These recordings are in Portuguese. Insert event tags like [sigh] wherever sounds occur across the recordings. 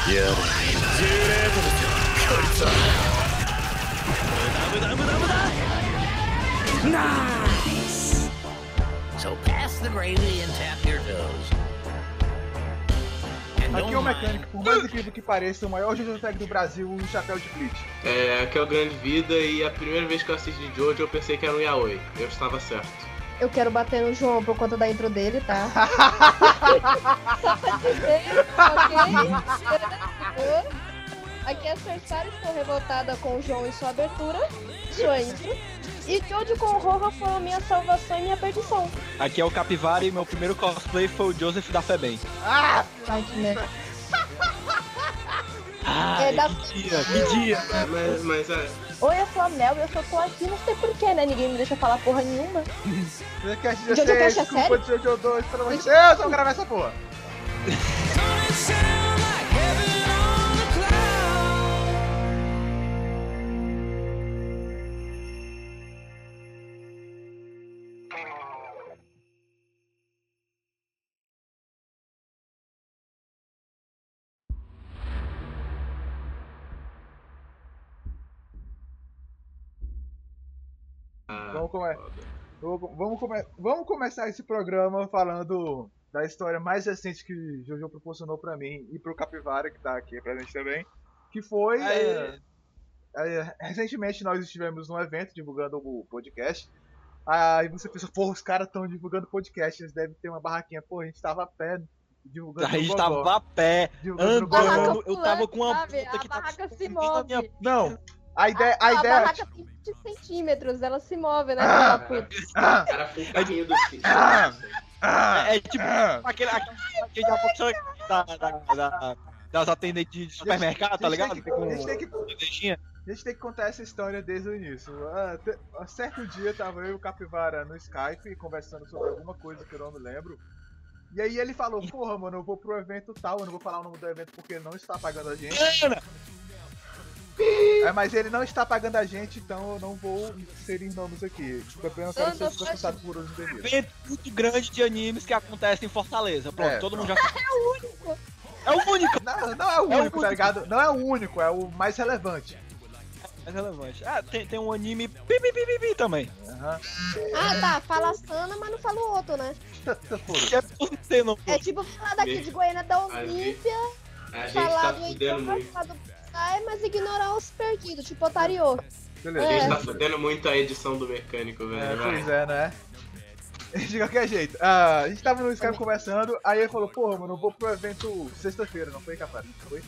やれ10レートですよこいつは無駄無駄無駄無駄 Nice! So pass the gravy and tap your toes. And Aqui é o don't mecânico, por mais incrível que pareça, o maior Jojo Tag do Brasil, o chapéu de Bleach. É, aqui é o Grande Vida e a primeira vez que eu assisti Jojo eu pensei que era um Yaoi. Eu estava certo. Eu quero bater no João por conta da intro dele, tá? Só pra dizer, ok? Aqui é a Cersara, estou revoltada com o João e sua abertura, sua intro. E Jojo com o Roja foi a minha salvação e minha perdição. Aqui é o Capivara e meu primeiro cosplay foi o Joseph da Febem. Ah! Ai, que merda. Ai, É da- que dia, que dia. Mas, mas é, Oi, eu sou a Mel e eu só tô aqui, não sei porquê, né? Ninguém me deixa falar porra nenhuma. Jojo Cast Jojo 16, Cast é desculpa, Jojo 2, pelo amor de Deus, vamos gravar essa porra. [laughs] Vamos, come... vamos, vamos, come... vamos começar esse programa falando da história mais recente que Jojo proporcionou pra mim e pro Capivara, que tá aqui presente também. Que foi. É, é, recentemente nós estivemos num evento divulgando o podcast. Aí você pensa, pô, os caras estão divulgando podcast, eles devem ter uma barraquinha. Pô, a gente tava a pé divulgando A gente tava a pé, andando. Eu tava com uma sabe? puta A que tava na move. minha- Não, a ideia. A, A ideia barraca tem 20 centímetros, ela se move, né? Ah. puta? Ah, o cara foi o do filho. ah, ah, É, é tipo aquele, aquele, da, da, da, da- das atendentes de supermercado, tá a gente ligado? tem que- a gente tem que. A gente tem que contar essa história desde o início. Ah, um certo dia tava eu e o Capivara no Skype conversando sobre alguma coisa que eu não me lembro. E aí ele falou, porra, mano, eu vou pro evento tal, eu não vou falar o nome do evento porque ele não está pagando a gente. Ana, É, mas ele não está pagando a gente, então eu não vou inserir nomes aqui. Também não quero ser processado por uso indevido. evento muito grande de animes que acontece em Fortaleza. Pronto, É, todo mundo já. É o único. É o único. Não, não é o É o único, tá único. ligado? Não é o único, é o mais relevante. É relevante. Ah, tem, tem um anime pi, pi, pi, pi, pi também. Aham. Ah, tá. Fala Sana, mas não fala o outro, né? É. É tipo falar daqui de Goiânia da Olímpia, A gente falar tá do fudendo Heitor, muito. falar do Psy, mas ignorar os perdidos, tipo Otario. Beleza. A gente É. tá fudendo muito a edição do mecânico, velho. É, pois é, né? [laughs] De qualquer jeito. Ah, a gente tava no Skype conversando, aí ele falou, porra, mano, eu vou pro evento sexta-feira, não foi, capaz? Foi?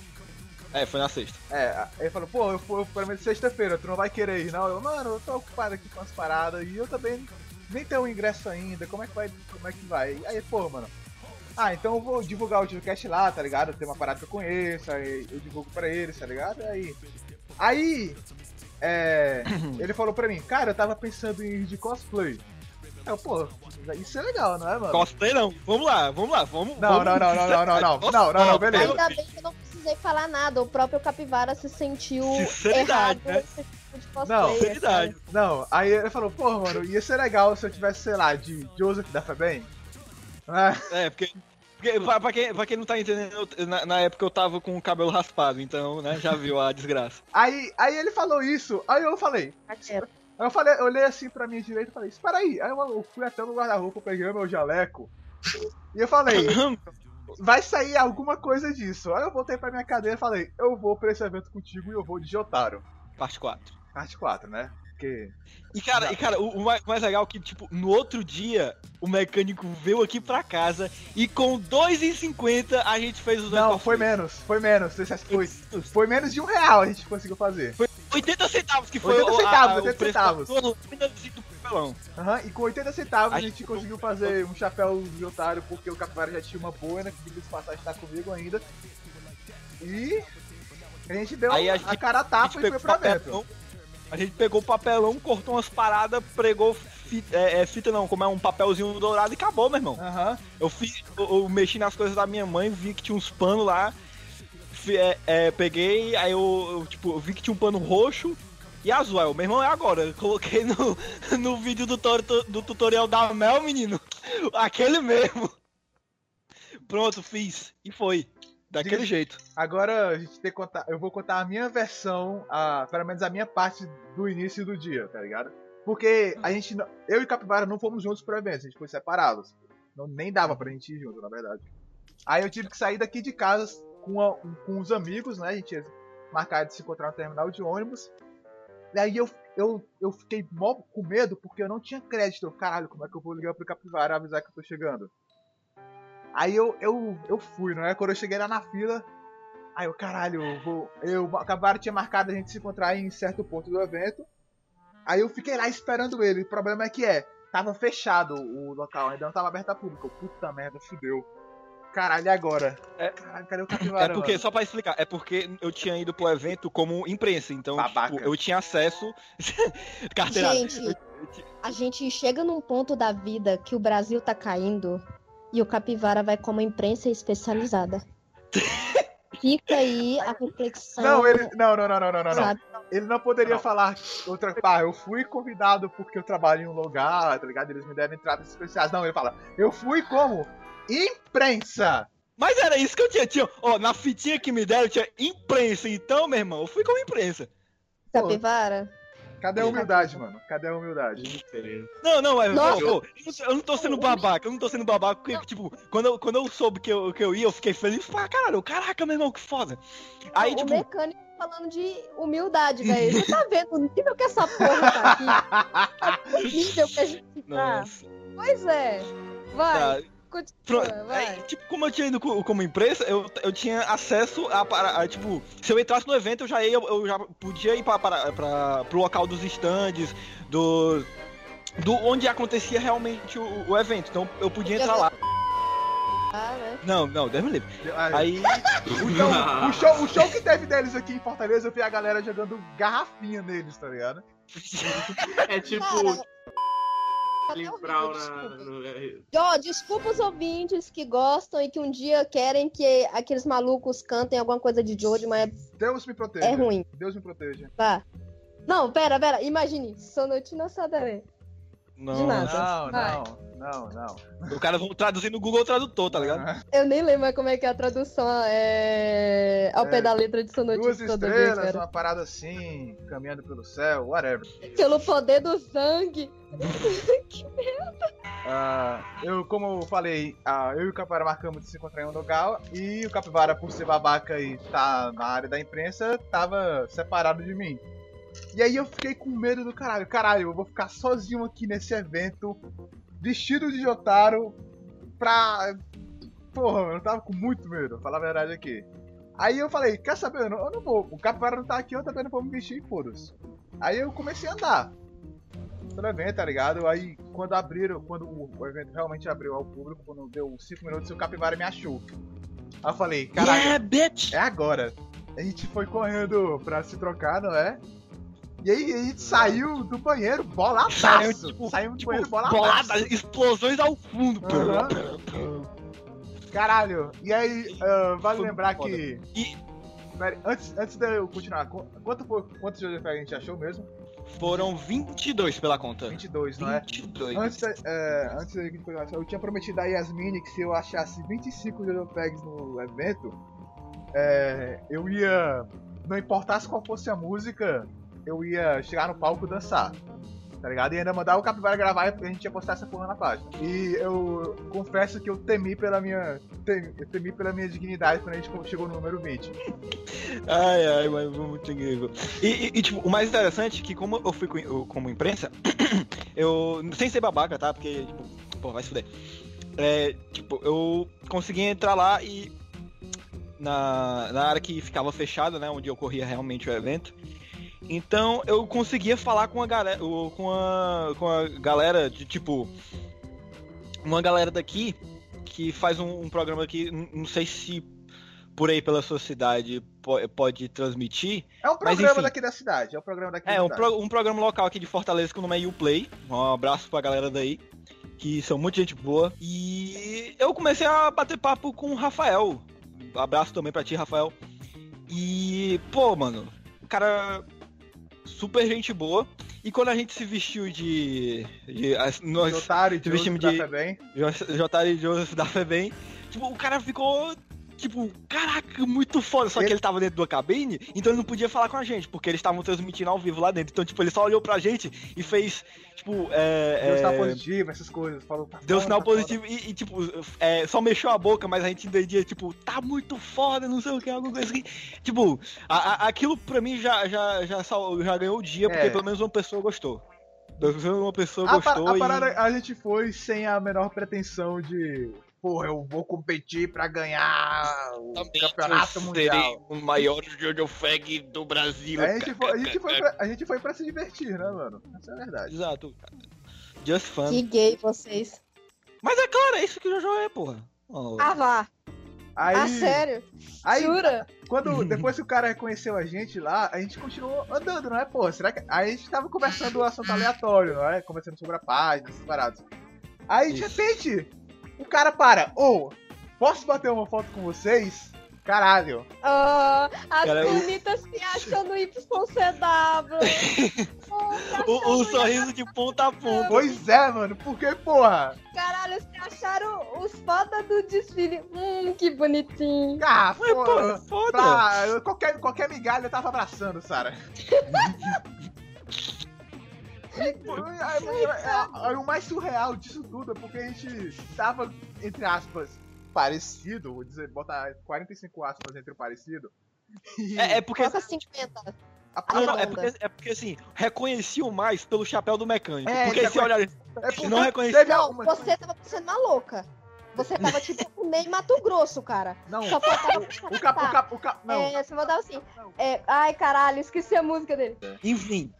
É, foi na sexta. É, aí ele falou, pô, eu fui pro evento sexta-feira, tu não vai querer ir, não? Eu, mano, eu tô ocupado aqui com as paradas e eu também nem tenho um ingresso ainda, como é que vai? Como é que vai? Aí, pô, mano. Ah, então eu vou divulgar o podcast lá, tá ligado? Tem uma parada que eu conheço, aí eu divulgo pra eles, tá ligado? Aí. Aí. É. [clears throat] ele falou pra mim, cara, eu tava pensando em ir de cosplay. Eu, pô, isso é legal, não é, mano? Cosplay não. Vamos lá, vamos lá, vamos. Não, vamos não, não, não, não, não, não, não, não, não, beleza. Ainda bem que eu não precisei falar nada, o próprio Capivara se sentiu Sinceridade, errado né? tipo de cosplay. Não, Sinceridade. Não, aí ele falou, porra, mano, ia ser legal se eu tivesse, sei lá, de Joseph da Febem. Ah, É, porque. porque pra, pra quem, pra quem não tá entendendo, eu- na, na época eu tava com o cabelo raspado, então, né, já viu a desgraça. [laughs] aí, aí ele falou isso, aí eu falei, aí eu falei, eu olhei assim pra minha direita e falei, espera aí. Aí eu, eu fui até no guarda-roupa, peguei o meu jaleco, e eu falei, [laughs] vai sair alguma coisa disso. Aí eu voltei pra minha cadeira e falei, eu vou pra esse evento contigo e eu vou de Jotaro. Parte 4. Parte 4, né? Porque. E cara, e, cara o, o mais, mais legal é que, tipo, no outro dia, o mecânico veio aqui pra casa e com 2,50 a gente fez os dois Não, foi menos, foi menos. Foi, foi menos de um real a gente conseguiu fazer. 80 centavos, que foi 80 o- a- centavos, a- 80 o preço centavos. do papelão. Aham, e com 80 centavos a A gente gente conseguiu fazer um chapéu de otário porque o Capivara já tinha uma boina, que diga passagem tá comigo ainda. E a gente deu Aí a a, gente- cara a A tapa gente e foi pra dentro. A gente pegou o papelão, cortou umas paradas, pregou fita, é, é, fita não, como é um papelzinho dourado e acabou, meu irmão. Aham. Eu, fiz, eu, eu mexi nas coisas da minha mãe, vi que tinha uns panos lá, fi- é, é, peguei, aí eu, eu, tipo, eu vi que tinha um pano roxo e azul. Aí, meu irmão é agora. Eu coloquei no, [laughs] no vídeo do, do tutorial da Mel, menino. [laughs] Aquele mesmo. Pronto, fiz. E foi. Daquele Diga- jeito. Agora a gente tem que contar. Eu vou contar a minha versão, a, pelo menos a minha parte do início do dia, tá ligado? Porque a gente. não- Eu e Capivara não fomos juntos pro evento, a gente foi separados. Não, nem dava pra gente ir junto, na verdade. Aí eu tive que sair daqui de casa com, a- com os amigos, né? A gente ia marcar de se encontrar no terminal de ônibus. E aí eu, eu, eu fiquei mó com medo porque eu não tinha crédito. Caralho, como é que eu vou ligar pro Capivara avisar que eu tô chegando? Aí eu, eu, eu fui, não é? Quando eu cheguei lá na fila, aí eu, caralho, eu vou. Eu, Capivara tinha marcado a gente se encontrar em certo ponto do evento. Aí eu fiquei lá esperando ele. O problema é que é, tava fechado o local, ainda não tava aberto a público. Puta merda, fudeu. Caralho, e agora? É- Caralho, cadê o Capivara? É porque, mano? só pra explicar, é porque eu tinha ido pro evento como imprensa, então, tipo, eu tinha acesso. [laughs] Carteirada. Gente, a gente chega num ponto da vida que o Brasil tá caindo e o Capivara vai como imprensa especializada. [laughs] Fica aí a reflexão. Não, ele. Não, não, não, não, não, não. Ele não poderia Não. falar outra. Pá, eu fui convidado porque eu trabalho em um lugar, tá ligado? Eles me deram entradas especiais. Não, ele fala, eu fui como imprensa. Mas era isso que eu tinha. tinha ó, na fitinha que me deram tinha imprensa, então, meu irmão, eu fui como imprensa. Capivara. Cadê a humildade, mano? Cadê a humildade? Não, não, mas Nossa. pô, pô, eu não- eu não tô sendo babaca, eu não tô sendo babaca, porque, tipo, quando eu, quando eu soube que eu, que eu ia, eu fiquei feliz pra caralho. Caraca, meu irmão, que foda. Aí, o tipo, mecânico falando de humildade, velho. Você tá vendo o nível que essa porra tá aqui? [laughs] O nível que a gente tá. nossa. Pois é. Vai, Tá. Continua, aí, tipo, como eu tinha ido co- como imprensa, eu, eu tinha acesso a, para- a, tipo, se eu entrasse no evento, eu já ia, eu já podia ir para, para, para, pro local dos stands, do, do onde acontecia realmente o, o evento. Então eu podia entrar lá. Ah, né? Não, não, Deus me livre. Aí, Aí, o, show, o, show, o show que teve deles aqui em Fortaleza, eu vi a galera jogando garrafinha neles, tá ligado? [laughs] É tipo Cara, Charlie Brown horrível, na. desculpa. no- é, desculpa os ouvintes que gostam e que um dia querem que aqueles malucos cantem alguma coisa de Jojo, mas Deus me proteja. é ruim, Deus me proteja. tá? Não, pera, pera, imagine, Sonotina Sadare. Não, nada. Não, Vai. não, não, não. o cara vão traduzir no Google Tradutor, tá ligado? Eu nem lembro mais como é que é a tradução é... ao É, pé da letra de Sonotina Duas Sadare, estrelas, cara. uma parada assim, caminhando pelo céu, whatever. Pelo poder do sangue. [laughs] Ah, eu, como eu falei, ah, eu e o Capivara marcamos de se encontrar em um lugar e o Capivara, por ser babaca e tá na área da imprensa, tava separado de mim. E aí eu fiquei com medo do caralho. Caralho, eu vou ficar sozinho aqui nesse evento, vestido de Jotaro, pra. Porra, eu tava com muito medo, vou falar a verdade aqui. Aí eu falei, quer saber, eu não, eu não vou. O Capivara não tá aqui, eu também não vou me vestir, foda-se. Aí eu comecei a andar pelo evento, tá ligado? Aí quando abriram, quando o, evento realmente abriu ao público, quando deu 5 minutos, o Capivara me achou. Aí eu falei, caralho, Yeah, é agora. A gente foi correndo pra se trocar, não é? E aí a gente saiu do banheiro boladaço. Saiu, tipo, Saímos do Tipo, banheiro boladaço. bolada, explosões ao fundo. Aham. Caralho, e aí, ah, vale Foi lembrar foda. que. E- Pera, antes, antes de eu continuar, qu- quanto foi, quantos JFL a gente achou mesmo? Foram 22 pela conta. 22, não é? 22. Antes, da- é, antes da gente continuar, eu tinha prometido a Yasmine que se eu achasse 25 JPEGs no evento, é, eu ia. Não importasse qual fosse a música, eu ia chegar no palco dançar. Tá ligado? E ainda mandar o Capivara gravar e a gente ia postar essa porra na página. E eu confesso que eu temi pela minha. Temi, eu temi pela minha dignidade quando a gente chegou no número 20. [laughs] Ai, ai, mas foi muito incrível. E, e- e, tipo, o mais interessante é que como eu fui com- eu- como imprensa, [coughs] eu, sem ser babaca, tá? Porque, tipo, pô, vai se fuder. É, tipo, eu consegui entrar lá e na, na área que ficava fechada, né? Onde ocorria realmente o evento. Então eu conseguia falar com a galera, com a, com a galera de tipo uma galera daqui que faz um, um programa aqui, n- não sei se por aí pela sua cidade po- pode transmitir. É um Mas, programa enfim. daqui da cidade. É um programa daqui É, da um, cidade. pro- um programa local aqui de Fortaleza que o nome é Uplay. Um abraço pra galera daí, que são muita gente boa. E eu comecei a bater papo com o Rafael. Abraço também pra ti, Rafael. E, pô, mano, o cara super gente boa. E quando a gente se vestiu de. de nós, Jotaro e time da de- Jotaro e Joseph da Febem. Tipo, o cara ficou tipo, caraca, muito foda. Só que ele tava dentro da cabine, então ele não podia falar com a gente, porque eles estavam transmitindo ao vivo lá dentro. Então, tipo, ele só olhou pra gente e fez, tipo, é. Deu é, sinal positivo, essas coisas. Falou, tá Deu foda, sinal tá positivo e, e, tipo, é, só mexeu a boca, mas a gente entendia, tipo, tá muito foda, não sei o que, alguma coisa assim. Tipo, a- a- aquilo pra mim já, já, já, já ganhou o dia, porque É. pelo menos uma pessoa gostou. Pelo menos uma pessoa A, par- gostou a e... parada, a gente foi sem a menor pretensão de. Porra, eu vou competir pra ganhar o campeonato mundial. o maior Jojo Fag do Brasil. A gente, foi, a, gente foi pra, a gente foi pra se divertir, né, mano? Essa é a verdade. Exato. Just fun. Que gay vocês. Mas é claro, é isso que o Jojo é, porra. Oh. Ah, vá. Aí, Ah, sério? aí Jura? quando, [laughs] depois que o cara reconheceu a gente lá, a gente continuou andando, não é? Pô, será que. Aí a gente tava conversando um assunto aleatório, não é? Conversando sobre a página, essas paradas. Aí de repente, o cara para, ô, posso bater uma foto com vocês? Caralho. Ah, as Cara, eu- bonitas se achando YCW. Oh, [laughs] se O, o sorriso de ponta a ponta. Pois é, mano, porque, porra? Caralho, se acharam os foda do desfile. Hum, que bonitinho. Ah, Mas, porra. foda. Pra, qualquer, qualquer migalha eu tava abraçando, Sara. [laughs] E, aí, o mais surreal disso tudo é porque a gente tava, entre aspas, parecido, vou dizer, botar 45 aspas entre o parecido. E É, é porque. Coloca 50. a- Não, não, é porque, é porque assim, reconheciam mais pelo chapéu do mecânico. É, porque se olhar. é porque não reconheci- teve Não, você tava parecendo uma louca. Você tava tipo no meio Mato Grosso, cara. Não, Só faltava o cap, o cap, o cap, não. É, você mandava assim. É, ai, caralho, esqueci a música dele. Enfim.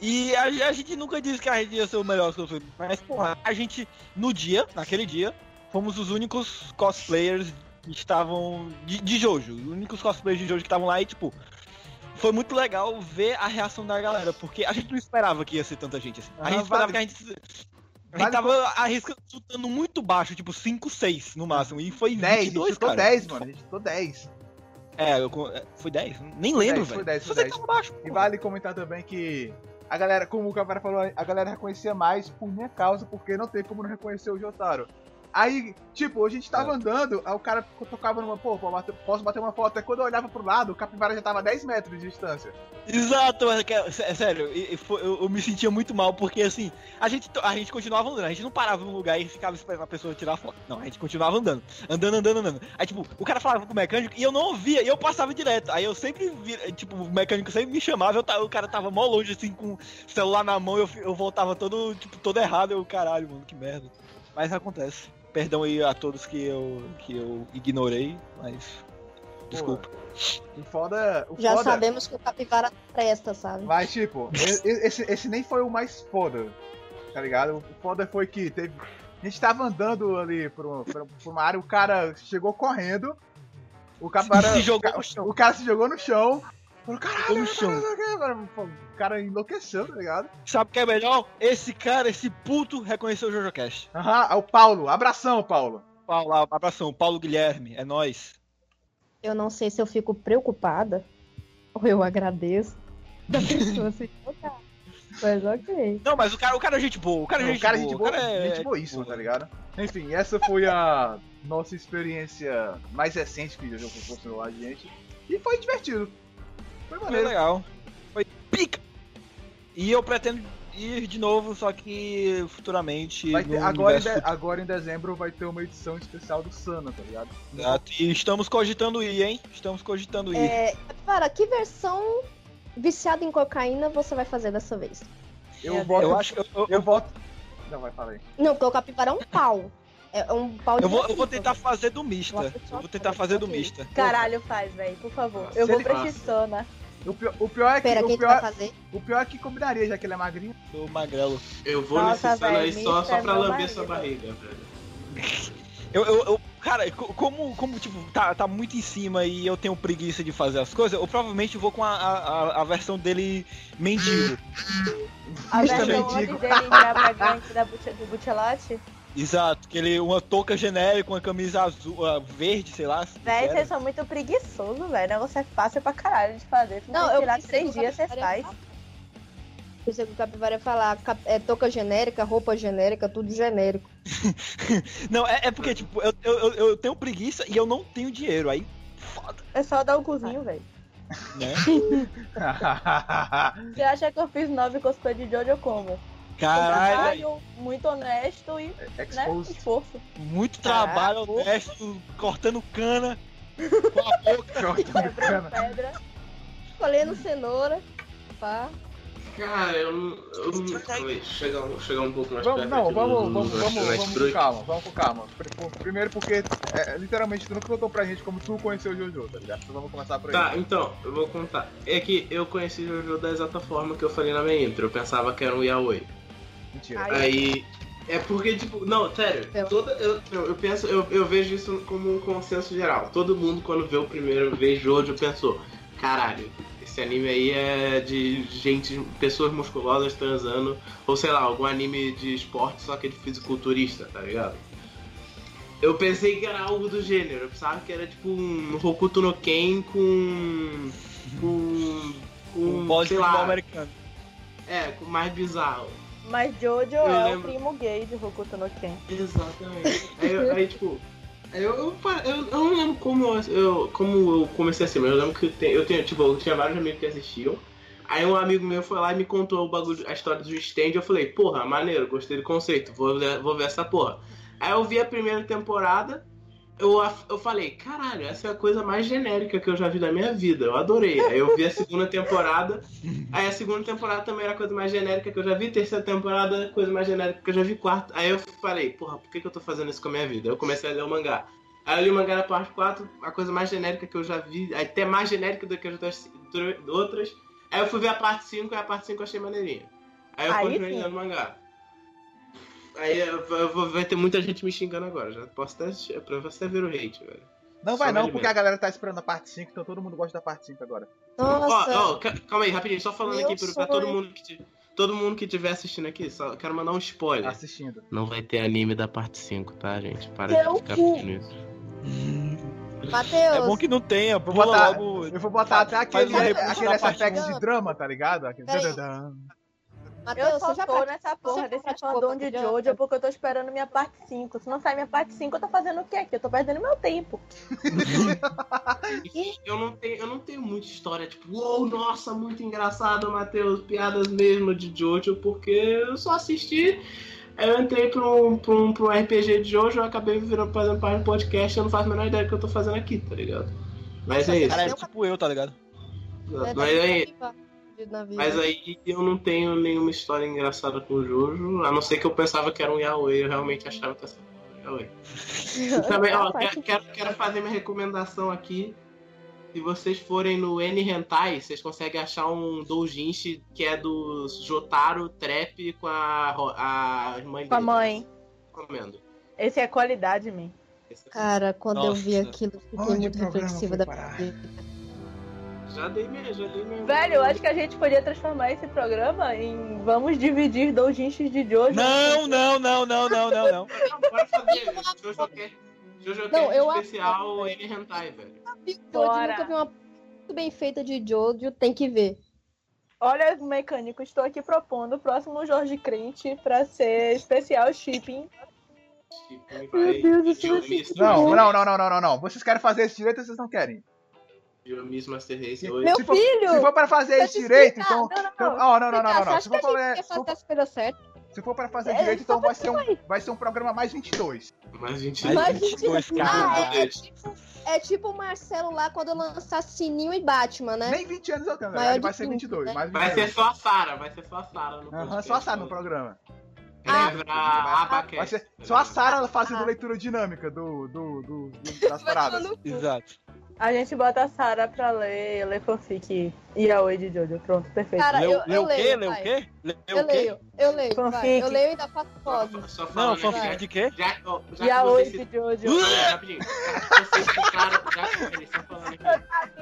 E a, a gente nunca disse que a gente ia ser o melhor cosplayer. Mas, porra, a gente, no dia, naquele dia, fomos os únicos cosplayers que estavam. De, de Jojo. Os únicos cosplayers de Jojo que estavam lá e, tipo. Foi muito legal ver a reação da galera, porque a gente não esperava que ia ser tanta gente assim. A Ah, gente esperava que a gente. A gente tava arriscando, chutando muito baixo, tipo 5, 6 no máximo. E foi 10, a gente 22, chutou cara. 10, mano. A gente chutou 10. É, eu, é, foi 10? Nem lembro, 10, foi velho. 10, foi Você 10. tava baixo. E vale comentar também que a galera, como o Capara falou, a galera reconhecia mais por minha causa, porque não tem como não reconhecer o Jotaro. Aí, tipo, a gente tava andando, aí o cara tocava numa, pô, posso bater uma foto. Aí quando eu olhava pro lado, o capivara já tava a 10 metros de distância. Exato, é que- é sé- sério, eu, me sentia muito mal, porque assim, a gente, a gente continuava andando, a gente não parava num lugar e ficava esperando a pessoa tirar foto. Não, a gente continuava andando, andando, andando, andando. Aí, tipo, o cara falava com o mecânico e eu não ouvia, e eu passava direto. Aí eu sempre vi, tipo, o mecânico sempre me chamava, eu o cara tava mó longe, assim, com o celular na mão, eu, eu voltava todo, tipo, todo errado, eu, caralho, mano, que merda. Mas acontece. Perdão aí a todos que eu, que eu ignorei, mas. Desculpa. O foda. O Já foda, sabemos que o capivara presta, sabe? Mas, tipo, esse, esse nem foi o mais foda, tá ligado? O foda foi que teve. A gente tava andando ali por, um- por, uma área, o cara chegou correndo. O capivara. [laughs] Se jogou o no chão. O cara se jogou no chão. Falou, caralho, no chão. o cara enlouqueceu, tá ligado? Sabe o que é melhor? Esse cara, esse puto, reconheceu o JoJoCast. Aham, é o Paulo, abração, Paulo. Paulo, abração, Paulo Guilherme, é nóis. Eu não sei se eu fico preocupada ou eu agradeço [laughs] da pessoa se tocar. Mas ok. Não, mas o cara, o cara é gente boa, o cara é Não, gente o cara é boa. gente o boa, cara é gente boíssima, tá ligado? Enfim, essa foi a nossa experiência mais recente que o jogo proporcionou a gente. E foi divertido. Foi Foi maneiro. legal. Foi pica. E eu pretendo ir de novo, só que futuramente. Vai ter- no agora, em de- agora em dezembro vai ter uma edição especial do Sana, tá ligado? futuro. E estamos cogitando ir, hein? Estamos cogitando ir. É, capivara, que versão viciada em cocaína você vai fazer dessa vez? Eu Meu voto. eu acho que eu, eu, Eu voto. Não, vai, fala aí. Não, porque o capivara é um pau. É um pau de eu vou, eu vou tentar fazer do mista. Eu Eu vou tentar fazer do mista. Caralho, faz, velho, por favor. Eu Se vou pra Xistona. O pior, o pior é que. Pera, o, que pior, fazer? o pior é que combinaria, já que ele é magrinho. Do magrelo. Eu vou Nossa, nesse cena aí só, só é pra meu lamber marido. sua barriga, velho. Eu, eu, eu- cara, co- como, como tipo, tá, tá muito em cima e eu tenho preguiça de fazer as coisas, eu provavelmente vou com a, a, a versão dele mendigo. A versão dele gangue da Bucha- do Buchelote. Exato, que ele, uma touca genérica, uma camisa azul, ah, verde, sei lá. se Véi, quer. vocês são muito preguiçosos, velho. O negócio é fácil pra caralho de fazer. Não, Não, eu tirar três dias, você capivara ia faz. falar. Pensei que o capivara ia falar é, touca genérica, roupa genérica, tudo genérico. [laughs] Não, é, é porque, tipo, eu, eu, eu- eu tenho preguiça e eu não tenho dinheiro. Aí, foda, É só dar o cozinho, velho. né? [laughs] Você acha que eu fiz nove cosplay de Jojo como? Caralho, trabalho, muito honesto e, né, Exposed. esforço. muito trabalho Caraca. honesto, cortando cana. [laughs] Com a boca. Cortando cana. pedra. Colhendo cenoura. Pá. Cara, eu não. Eu não. Chegar, um- chegar um pouco mais Vamos, perto. não, vamos, do- vamos, do vamos, vamos com calma, vamos com calma. Primeiro porque, é, literalmente, tu nunca contou pra gente como tu conheceu o Jojo, tá ligado? Então vamos começar por aí. Tá, então, eu vou contar. É que eu conheci Jojo da exata forma que eu falei na minha intro. Eu pensava que era um yaoi. Mentira. Aí. É porque, tipo, não, sério, Eu- toda, eu, eu, eu penso, eu, eu vejo isso como um consenso geral. Todo mundo, quando vê o primeiro vez Jojo, pensou: caralho, esse anime aí é de gente, pessoas musculosas transando, ou sei lá, algum anime de esporte, só que é de fisiculturista, tá ligado? Eu pensei que era algo do gênero, eu pensava que era tipo um Hokuto no Ken com. com. com. Um sei lá, americano. é, com mais bizarro. Mas Jojo Eu é lembro. o primo gay de Hokuto no Ken. Exatamente. aí, eu- aí, tipo, eu, eu, eu, não lembro como eu, eu- como eu comecei assim, mas eu lembro que eu, tenho, eu tenho, tipo, eu tinha vários amigos que assistiam. Aí um amigo meu foi lá e me contou o bagulho, a história do stand, eu falei, porra, maneiro, gostei do conceito, vou, vou ver essa porra. Aí eu vi a primeira temporada, eu, eu falei, caralho, essa é a coisa mais genérica que eu já vi da minha vida, eu adorei. Aí eu vi a segunda temporada, aí a segunda temporada também era a coisa mais genérica que eu já vi, terceira temporada, coisa mais genérica que eu já vi, quarta. Aí eu falei, porra, por que, que eu tô fazendo isso com a minha vida? Aí eu comecei a ler o mangá. Aí eu li o mangá na parte 4, a coisa mais genérica que eu já vi, até mais genérica do que as outras. outras. Aí eu fui ver a parte 5 e a parte 5 eu achei maneirinha. Aí eu Aí continuei sim. lendo o mangá. Aí vai ter muita gente me xingando agora, já posso até. Pra você ver o hate, velho. Não vai só não, porque a galera tá esperando a parte 5, então todo mundo gosta da parte 5 agora. Nossa. Ó, ó, ca- calma aí, rapidinho, só falando Meu aqui pro- pra todo mundo que todo mundo que estiver assistindo aqui, só quero mandar um spoiler. Assistindo. Não vai ter anime da parte 5, tá, gente? Para Meu de ficar pedindo isso. Matheus. É bom que não tenha, Vou botar- logo. Eu vou botar até aquele, aquele um. de drama, tá ligado? Aquele Matheus, Eu só já tô nessa porra desse fandom de Jojo porque eu tô esperando minha parte 5. Se não sair minha parte 5, eu tô fazendo o quê aqui? Eu tô perdendo meu tempo. [laughs] Eu não tenho, eu não tenho muita história, tipo, uou, nossa, muito engraçado, Matheus, piadas mesmo de Jojo, porque eu só assisti. Eu entrei pra um, pra um, pra um RPG de Jojo, eu acabei virando, fazendo parte do podcast, eu não faço a menor ideia do que eu tô fazendo aqui, tá ligado? Mas é isso. Cara, é tipo eu, tá ligado? É, Mas aí, na vida. Mas aí eu não tenho nenhuma história engraçada com o Jojo, a não ser que eu pensava que era um yaoi, eu realmente achava que essa era um yaoi. E [laughs] também, ó, quero, quero, quero fazer minha recomendação aqui. Se vocês forem no N Hentai, vocês conseguem achar um doujinshi que é do Jotaro Trap com a, a mãe dele. Com a mãe. Recomendo. Esse é qualidade. Esse é- Cara, quando eu vi Nossa. aquilo, fiquei Onde muito reflexiva da parar? vida. Já dei minha, já dei minha. Velho, eu acho que a gente podia transformar esse programa em vamos dividir doujinshis de Jojo. Não, não, não, não, não, não, não. Bora fazer Jojo Jojo eu especial N Hentai, velho. Bora. nunca vi uma muito bem feita de Jojo, tem que ver. Olha, mecânico, estou aqui propondo o próximo Jorge Crente pra ser especial shipping. Meu Deus, vai ser Não, não, não, não, não, não, não. Vocês querem fazer isso direito ou vocês não querem? Miss Master Race Meu hoje. Meu Se for- filho! Se for para fazer isso eu direito, então. Não, não, então- não. oh, não, não, não, não, Se for, a gente para, quer se for- fazer se for para fazer É, direito, então vai pra ser, um, aí. vai ser um programa mais 22. Mais 20 Mais Mas, 22, Ah, cara. é, é tipo, é tipo o Marcelo lá quando lançar Sininho e Batman, né? Nem 20 anos eu tenho, Maior Vai ser 15, 22. né? Mais Vai 22. ser só a Sara, vai ser só a Sara no Aham, podcast. só a Sara no programa. Vai. Vai ser só a Sara fazendo Ah. leitura dinâmica do, do, do, do- das paradas. Vai. Exato. A gente bota a Sarah pra ler, ler fanfic e a Oi de Jojo. Pronto, perfeito. Cara, Leu, eu, leu eu o quê? Leu o quê? Leu Eu o quê? leio, eu leio. Fanfic. Eu leio e ainda faço Só, voz. só Não, fanfic aqui, de quê? já, ó, já e vocês de Jojo. Rapidinho. Já que vocês citaram.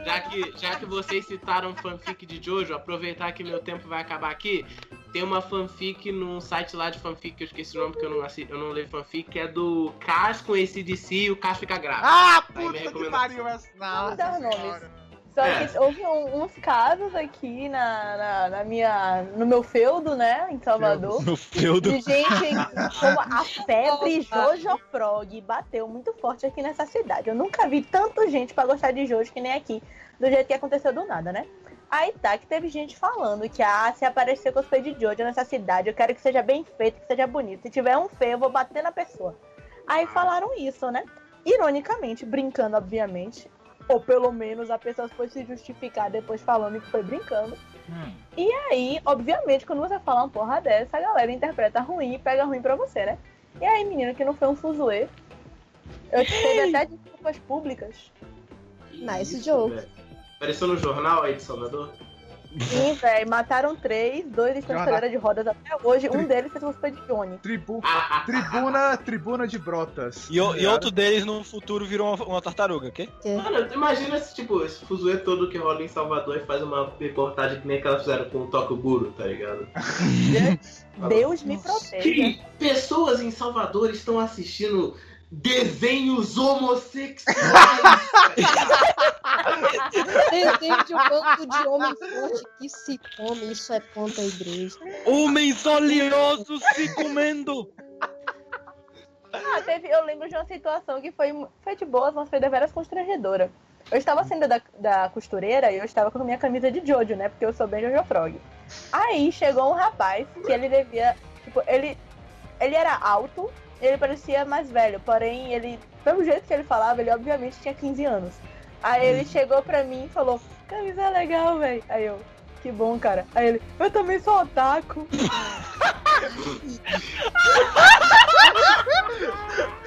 Já que. Já vocês citaram fanfic de Jojo, aproveitar que meu tempo vai acabar aqui. Tem uma fanfic num site lá de fanfic que eu esqueci o nome porque eu não, eu não leio fanfic, que é do Cass com esse DC e o Cass fica grávido. Ah, aí puta que pariu essa. Nossa dar nomes. senhora. Só É. que houve um- uns casos aqui na, na, na minha, no meu feudo, né, em Salvador. No feudo. De gente como a febre Jojo Frog bateu muito forte aqui nessa cidade. Eu nunca vi tanta gente pra gostar de Jojo que nem aqui, do jeito que aconteceu do nada, né? Aí tá, que teve gente falando que, ah, se aparecer cosplay de Jojo nessa cidade, eu quero que seja bem feito, que seja bonito. Se tiver um feio, eu vou bater na pessoa. Aí falaram isso, né? Ironicamente, brincando, obviamente. Ou pelo menos a pessoa foi se justificar depois falando que foi brincando. E aí, obviamente, quando você fala uma porra dessa, a galera interpreta ruim e pega ruim pra você, né? E aí, menino, que não foi um fuzuê. Eu teve até desculpas públicas. Nice Isso, joke. velho. Apareceu no jornal aí de Salvador? Sim, velho, mataram três, dois estão cadeira de rodas até hoje, um deles fez cosplay de Johnny. Tribu, tribuna, tribuna de brotas. E, o- e outro deles no futuro virou uma, uma tartaruga, ok? Mano, imagina se, tipo, esse fuzuê todo que rola em Salvador e faz uma reportagem que nem aquela fizeram com o Tokyo Guru, tá ligado? [laughs] Deus me proteja. Que pessoas em Salvador estão assistindo desenhos [laughs] homossexuais. Desenho de um bando de homem forte que se come, isso é contra a igreja. Homens oleosos se comendo! Ah, teve, eu lembro de uma situação que foi, foi de boas, mas foi deveras constrangedora. Eu estava saindo da, da costureira e eu estava com a minha camisa de Jojo, né? Porque eu sou bem Jojo Frog. Aí chegou um rapaz que ele devia. Tipo, ele. Ele era alto, ele parecia mais velho, porém ele. Pelo jeito que ele falava, ele obviamente tinha 15 anos. Aí ele chegou pra mim e falou, camisa legal, velho. Aí eu, que bom, cara. Aí ele, eu também sou otaku.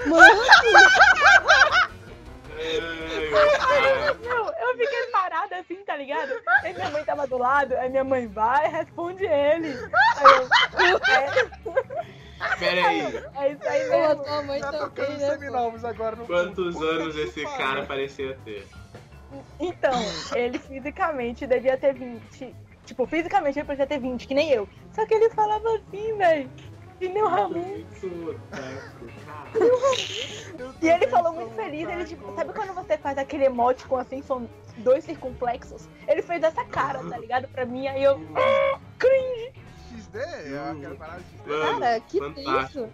Mano, Não, [laughs] eu fiquei parada assim, tá ligado? Aí minha mãe tava do lado, aí minha mãe vai, responde ele. Aí eu, é, Pera aí, é isso aí mãe Tá também, tocando né? seminovos agora no quantos Puta anos que esse cara parecia ter? Então, ele fisicamente devia ter 20. Tipo, fisicamente ele podia ter 20, que nem eu. Só que ele falava assim, velho. Que nem o Ramon. E ele falou muito feliz, ele tipo, sabe quando você faz aquele emote com assim, são dois circunflexos? Ele fez essa cara, tá ligado? Pra mim, aí eu. XD? Eu quero parar de XD. Mano, Cara, que fantástico. isso?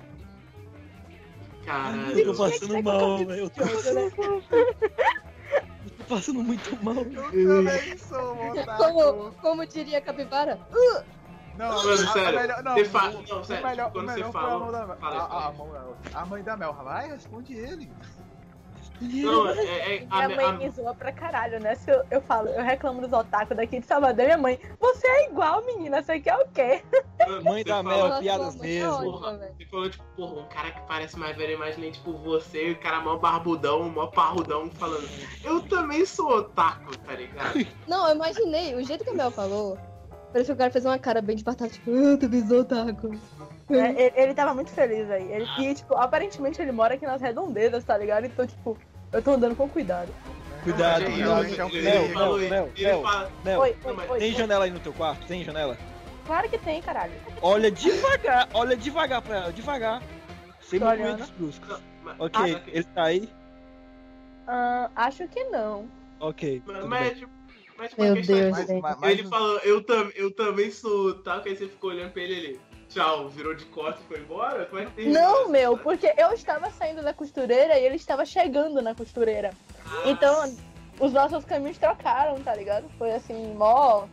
Caralho. Eu tô passando mal, velho. [laughs] Eu tô passando muito mal. Eu também sou [laughs] um otaku. Como, como diria Capivara? Não, Mano, a- a sério, melhor- não, você não, sério, melhor, quando o você melhor foi fala- a mão da fala, a, fala. a, mão- a mãe da Mel. Vai, responde ele. Não, [laughs] é, é, a, Minha mãe a, me zoa pra caralho, né? Se eu, eu falo, eu reclamo dos otaku daqui de Salvador, minha mãe, você é igual, menina, você quer o quê? Mãe da Mel, piadas é mesmo. você falou, tipo, porra, um cara que parece mais velho, eu imaginei, tipo, você, o cara mó barbudão, mó parrudão, falando, eu também sou otaku, tá ligado? [laughs] Não, eu imaginei, o jeito que a Mel falou, parecia que o cara fez uma cara bem de batata, tipo, eu também sou otaku. É, ele, ele tava muito feliz aí. Ele, e, tipo, aparentemente ele mora aqui nas redondezas, tá ligado? Então, tipo, eu tô andando com cuidado. Cuidado, Não, cuidado. oi, mas oi. tem janela aí no teu quarto? Tem janela? Claro que tem, caralho. Olha devagar, olha devagar pra ela, devagar. Sem movimentos bruscos. Ok, que- ele tá aí? Ah, acho que não. Ok. mas- tipo, mas, tipo, Meu é, Deus, mas, mas Ele falou, eu, tam, eu também sou otaku, aí você ficou olhando pra ele ali. Tchau, virou de costas e foi embora? Como é que tem Não, meu, porque eu estava saindo da costureira e ele estava chegando na costureira. Então, os nossos caminhos trocaram, tá ligado? Foi assim, mó.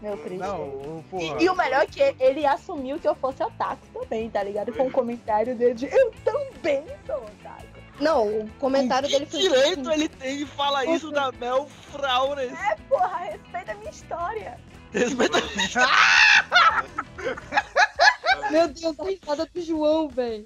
Meu triste. Não, porra. E, e o melhor é que ele assumiu que eu fosse otaku também, tá ligado? Com um comentário dele de eu também sou otaku. Não, o comentário que dele foi direito assim, ele tem de falar isso da Mel Fraures? Porra, respeita a minha história. Respeita. [laughs] [laughs] [laughs] Meu Deus, a risada do João, velho.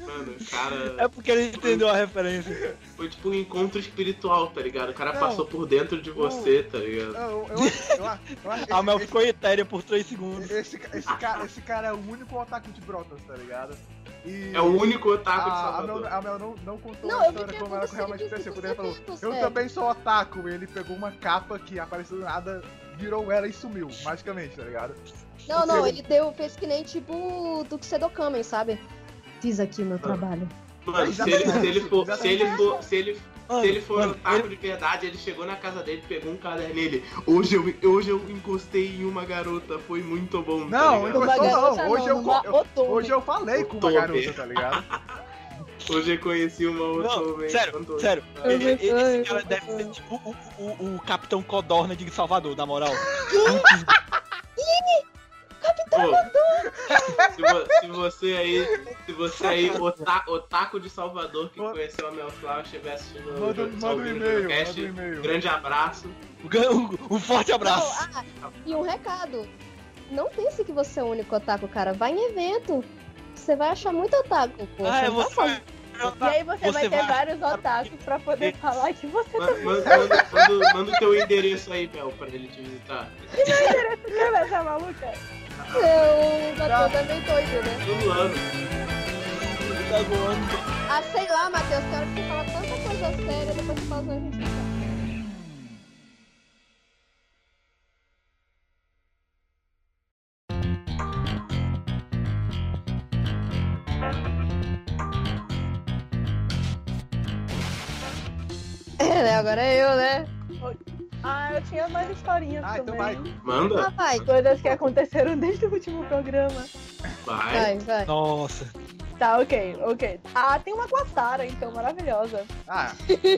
Mano, cara, É porque ele entendeu a referência. foi tipo um encontro espiritual, tá ligado? O cara Não. passou por dentro de você, tá ligado? Eu, eu, eu, eu, eu acho que A Mel esse, ficou etérea por 3 segundos. esse, esse, esse cara, esse cara é o único otaku de brotas, tá ligado? E É o único otaku de a, a, Salvador. Mel, a Mel não, não contou Não, a história que como ela aconteceu realmente ele falou, certeza, eu sério. também sou otaku. Ele pegou uma capa que apareceu do nada, virou ela e sumiu, magicamente, tá ligado? Não, não, ele deu, fez que nem tipo do Kamen, sabe? Fiz aqui o meu trabalho. Mano, se ele, se ele for, se ele for, se ele, se ele for mano, otaku de verdade, ele chegou na casa dele, pegou um caderno nele. Hoje eu, hoje eu encostei em uma garota, foi muito bom. tá Não, Uma não. garota Hoje eu, eu- hoje eu falei com uma garota, tá ligado? [laughs] Hoje eu conheci uma outra Não, homem. sério, sério. Eu Ele- ele- foi, Esse cara eu deve ser tipo o, o, o Capitão Codorna de Salvador, na moral. Pô, se, vo- se você aí, se você aí, ota, otaku de Salvador que conheceu a Mel Flower, estiver assistindo o Manda, jogo- manda um o e-mail, Jogocast, manda um e-mail. grande abraço. Um, um forte abraço. Não, ah, e um recado. Não pense que você é o único otaku, cara. Vai em evento. Você vai achar muito otaku, pô. Ah, é Você não você. Vai E aí você, vai ter vários otakus pra poder [laughs] falar que você Ma- também Manda, manda, manda, manda o teu endereço aí, Mel, pra ele te visitar. quer essa maluca. Eu Matheus é meio doido, né? Todo ano. Tá zoando. Ah, sei lá, Matheus, quero que você fala tanta coisa séria, depois você fala a gente. Agora é eu, né? Ah, eu tinha mais historinhas Ah, então também. vai. Ah, Manda. vai. Coisas que aconteceram desde o último programa. Vai. Vai, vai. Nossa. Tá, ok, ok. Ah, tem uma com a Sara, então, maravilhosa. Ah,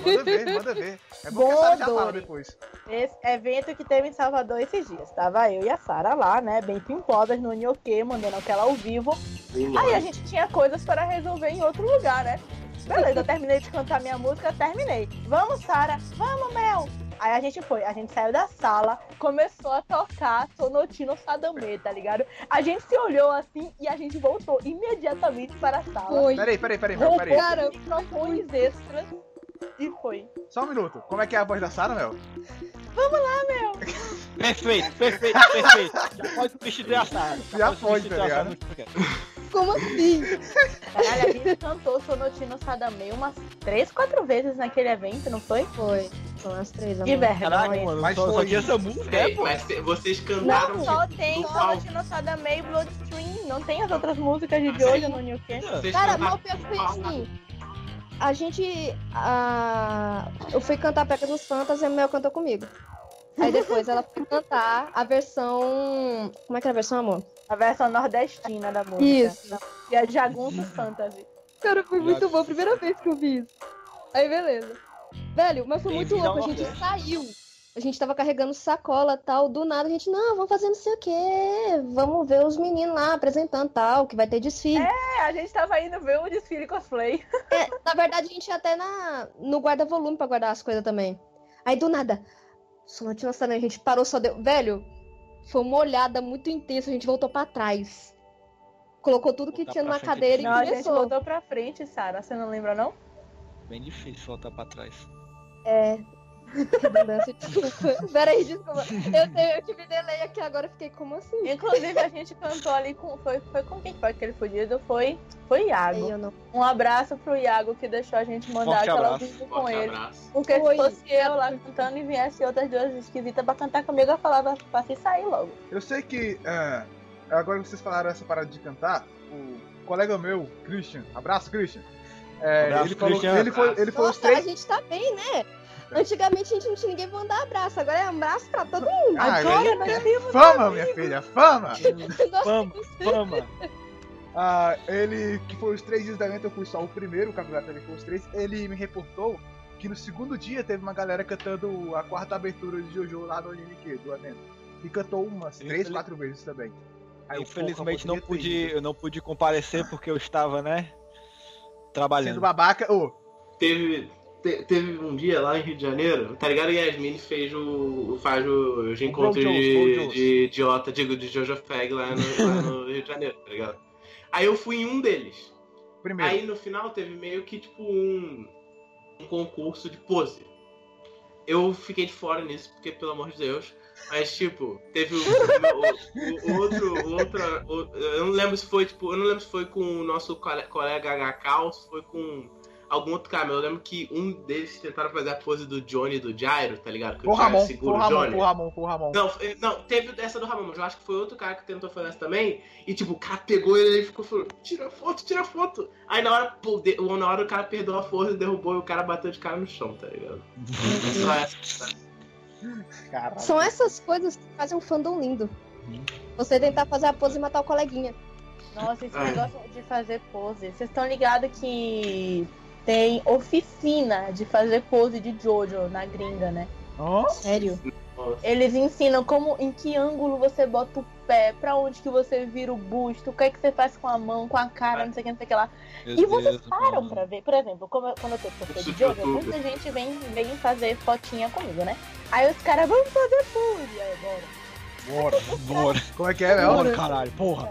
manda ver, manda ver. É bom que a Sara já fala depois. Esse evento que teve em Salvador esses dias. Tava eu e a Sara lá, né? Bem pimpodas no Nhoque, mandando aquela ao vivo. Aí a gente tinha coisas para resolver em outro lugar, né? Beleza, eu terminei de cantar minha música, terminei. Vamos, Sara, vamos, Mel. Aí a gente foi, a gente saiu da sala, começou a tocar Sonotino Sadamê, tá ligado? A gente se olhou assim e a gente voltou imediatamente para a sala. Foi. Peraí, peraí, peraí, Mel, Roubou peraí. Cara, microfones extras e foi. Só um minuto. Como é que é a voz da Sara, Mel? Perfeito, perfeito, perfeito. Já pode substituir a Sara. Já pode pode, substituir tá ligado? Como assim? Caralho, a gente cantou Sonotino Sadamê umas três, quatro vezes naquele evento, não foi? Foi. São as três, Que. Caraca, vergonha. mano, Mas só, foi. essa música, é, Ei, pô. mas vocês cantaram Não, só tem. Sonotino Sadamê e Bloodstream. Não tem as outras músicas de Jojo no New. Vocês Cara, mal pior que foi assim. A gente. A... Eu fui cantar Pegasus Fantasy e a Mel cantou comigo. Aí depois ela foi cantar a versão. Como é que é a versão, amor? A versão nordestina da música. Isso. E a Jagunço Fantasy. Cara, foi muito bom. Primeira vez que eu vi isso. Aí, beleza. Velho, mas foi muito louco. A gente saiu. A gente tava carregando sacola tal. Do nada a gente, não, vamos fazer não sei o quê. Vamos ver os meninos lá apresentando tal, que vai ter desfile. É, a gente tava indo ver o desfile cosplay. É, na verdade, a gente ia até na, no guarda-volume pra guardar as coisas também. Aí do nada, só não tinha a gente parou, só deu. Velho, foi uma olhada muito intensa, a gente voltou pra trás. Colocou tudo que Voltar tinha pra na frente cadeira Não, e a gente começou. voltou pra frente, Sara. Você não lembra, não? Bem difícil voltar pra trás. É. Redundância, desculpa. Peraí, desculpa. Eu, eu tive delay aqui agora, eu fiquei como assim? Inclusive, a gente cantou ali com. Foi, foi com quem que foi aquele fudido? Foi, foi Iago. eu não. Um abraço pro Iago que deixou a gente mandar Forte aquela abraço, vivo com ele. abraço. Porque Foi. se fosse eu lá cantando e viesse outras duas esquisitas pra cantar comigo, eu falava pra se sair logo. Eu sei que. ah, agora que vocês falaram essa parada de cantar, o colega meu, Christian, abraço, Christian. É, Abraço, ele, falou, Christian. ele foi, ele foi os Nossa, a três. gente tá bem, né? Antigamente a gente não tinha ninguém pra mandar abraço, agora é abraço pra todo mundo. Ah, Agora nós temos Fama, minha filha, fama! [laughs] Fama, fama. Ah, ele, que foi os três dias da evento, eu fui só o primeiro, o campeonato ele foi os três. Ele me reportou que no segundo dia teve uma galera cantando a quarta abertura de Jojo lá no NNQ, do evento. E cantou umas três, quatro vezes também. Aí eu, Infelizmente porra, não pude, eu não pude comparecer porque eu estava, né? Sendo Trabalhando. babaca. Ô, Teve, te- teve um dia lá em Rio de Janeiro, tá ligado? Yasmin fez o. faz o, os encontros de, de idiota, digo, de Jojo Fag lá no, lá no [laughs] Rio de Janeiro, tá ligado? Aí eu fui em um deles. primeiro. Aí no final teve meio que tipo um, um concurso de pose. Eu fiquei de fora nisso, porque pelo amor de Deus. Mas tipo, teve o, o- o- o outro. outro eu não lembro se foi, tipo, eu não lembro se foi com o nosso cole- colega HK ou se foi com algum outro cara, mas eu lembro que um deles tentaram fazer a pose do Johnny e do Jairo, tá ligado? Que Foi o Ramon, segura o o Ramon, Johnny. o Ramon, o Ramon. Não, não, teve dessa do Ramon, mas eu acho que foi outro cara que tentou fazer essa também. E tipo, o cara pegou ele e ficou falando, tira foto, tira foto. Aí na hora, pô, de- na hora o cara perdeu a força e derrubou e o cara bateu de cara no chão, tá ligado? Só essa. Caralho. São essas coisas que fazem um fandom lindo. Você tentar fazer a pose e matar o coleguinha. Nossa, esse Ah. negócio de fazer pose. Vocês estão ligados que tem oficina de fazer pose de Jojo na gringa, né? Hã? Sério. Nossa. Eles ensinam como, em que ângulo você bota o pé, pra onde que você vira o busto, o que é que você faz com a mão, com a cara, não sei o que, não sei o que lá. Meu E vocês Deus, param mano. pra ver, por exemplo, como eu- quando eu tô professor de Jojo, YouTube. muita gente vem, vem fazer fotinha comigo, né? Aí os caras, vamos fazer pose aí agora. Bora. Bora, Como é que é, bora, Mel? caralho, porra.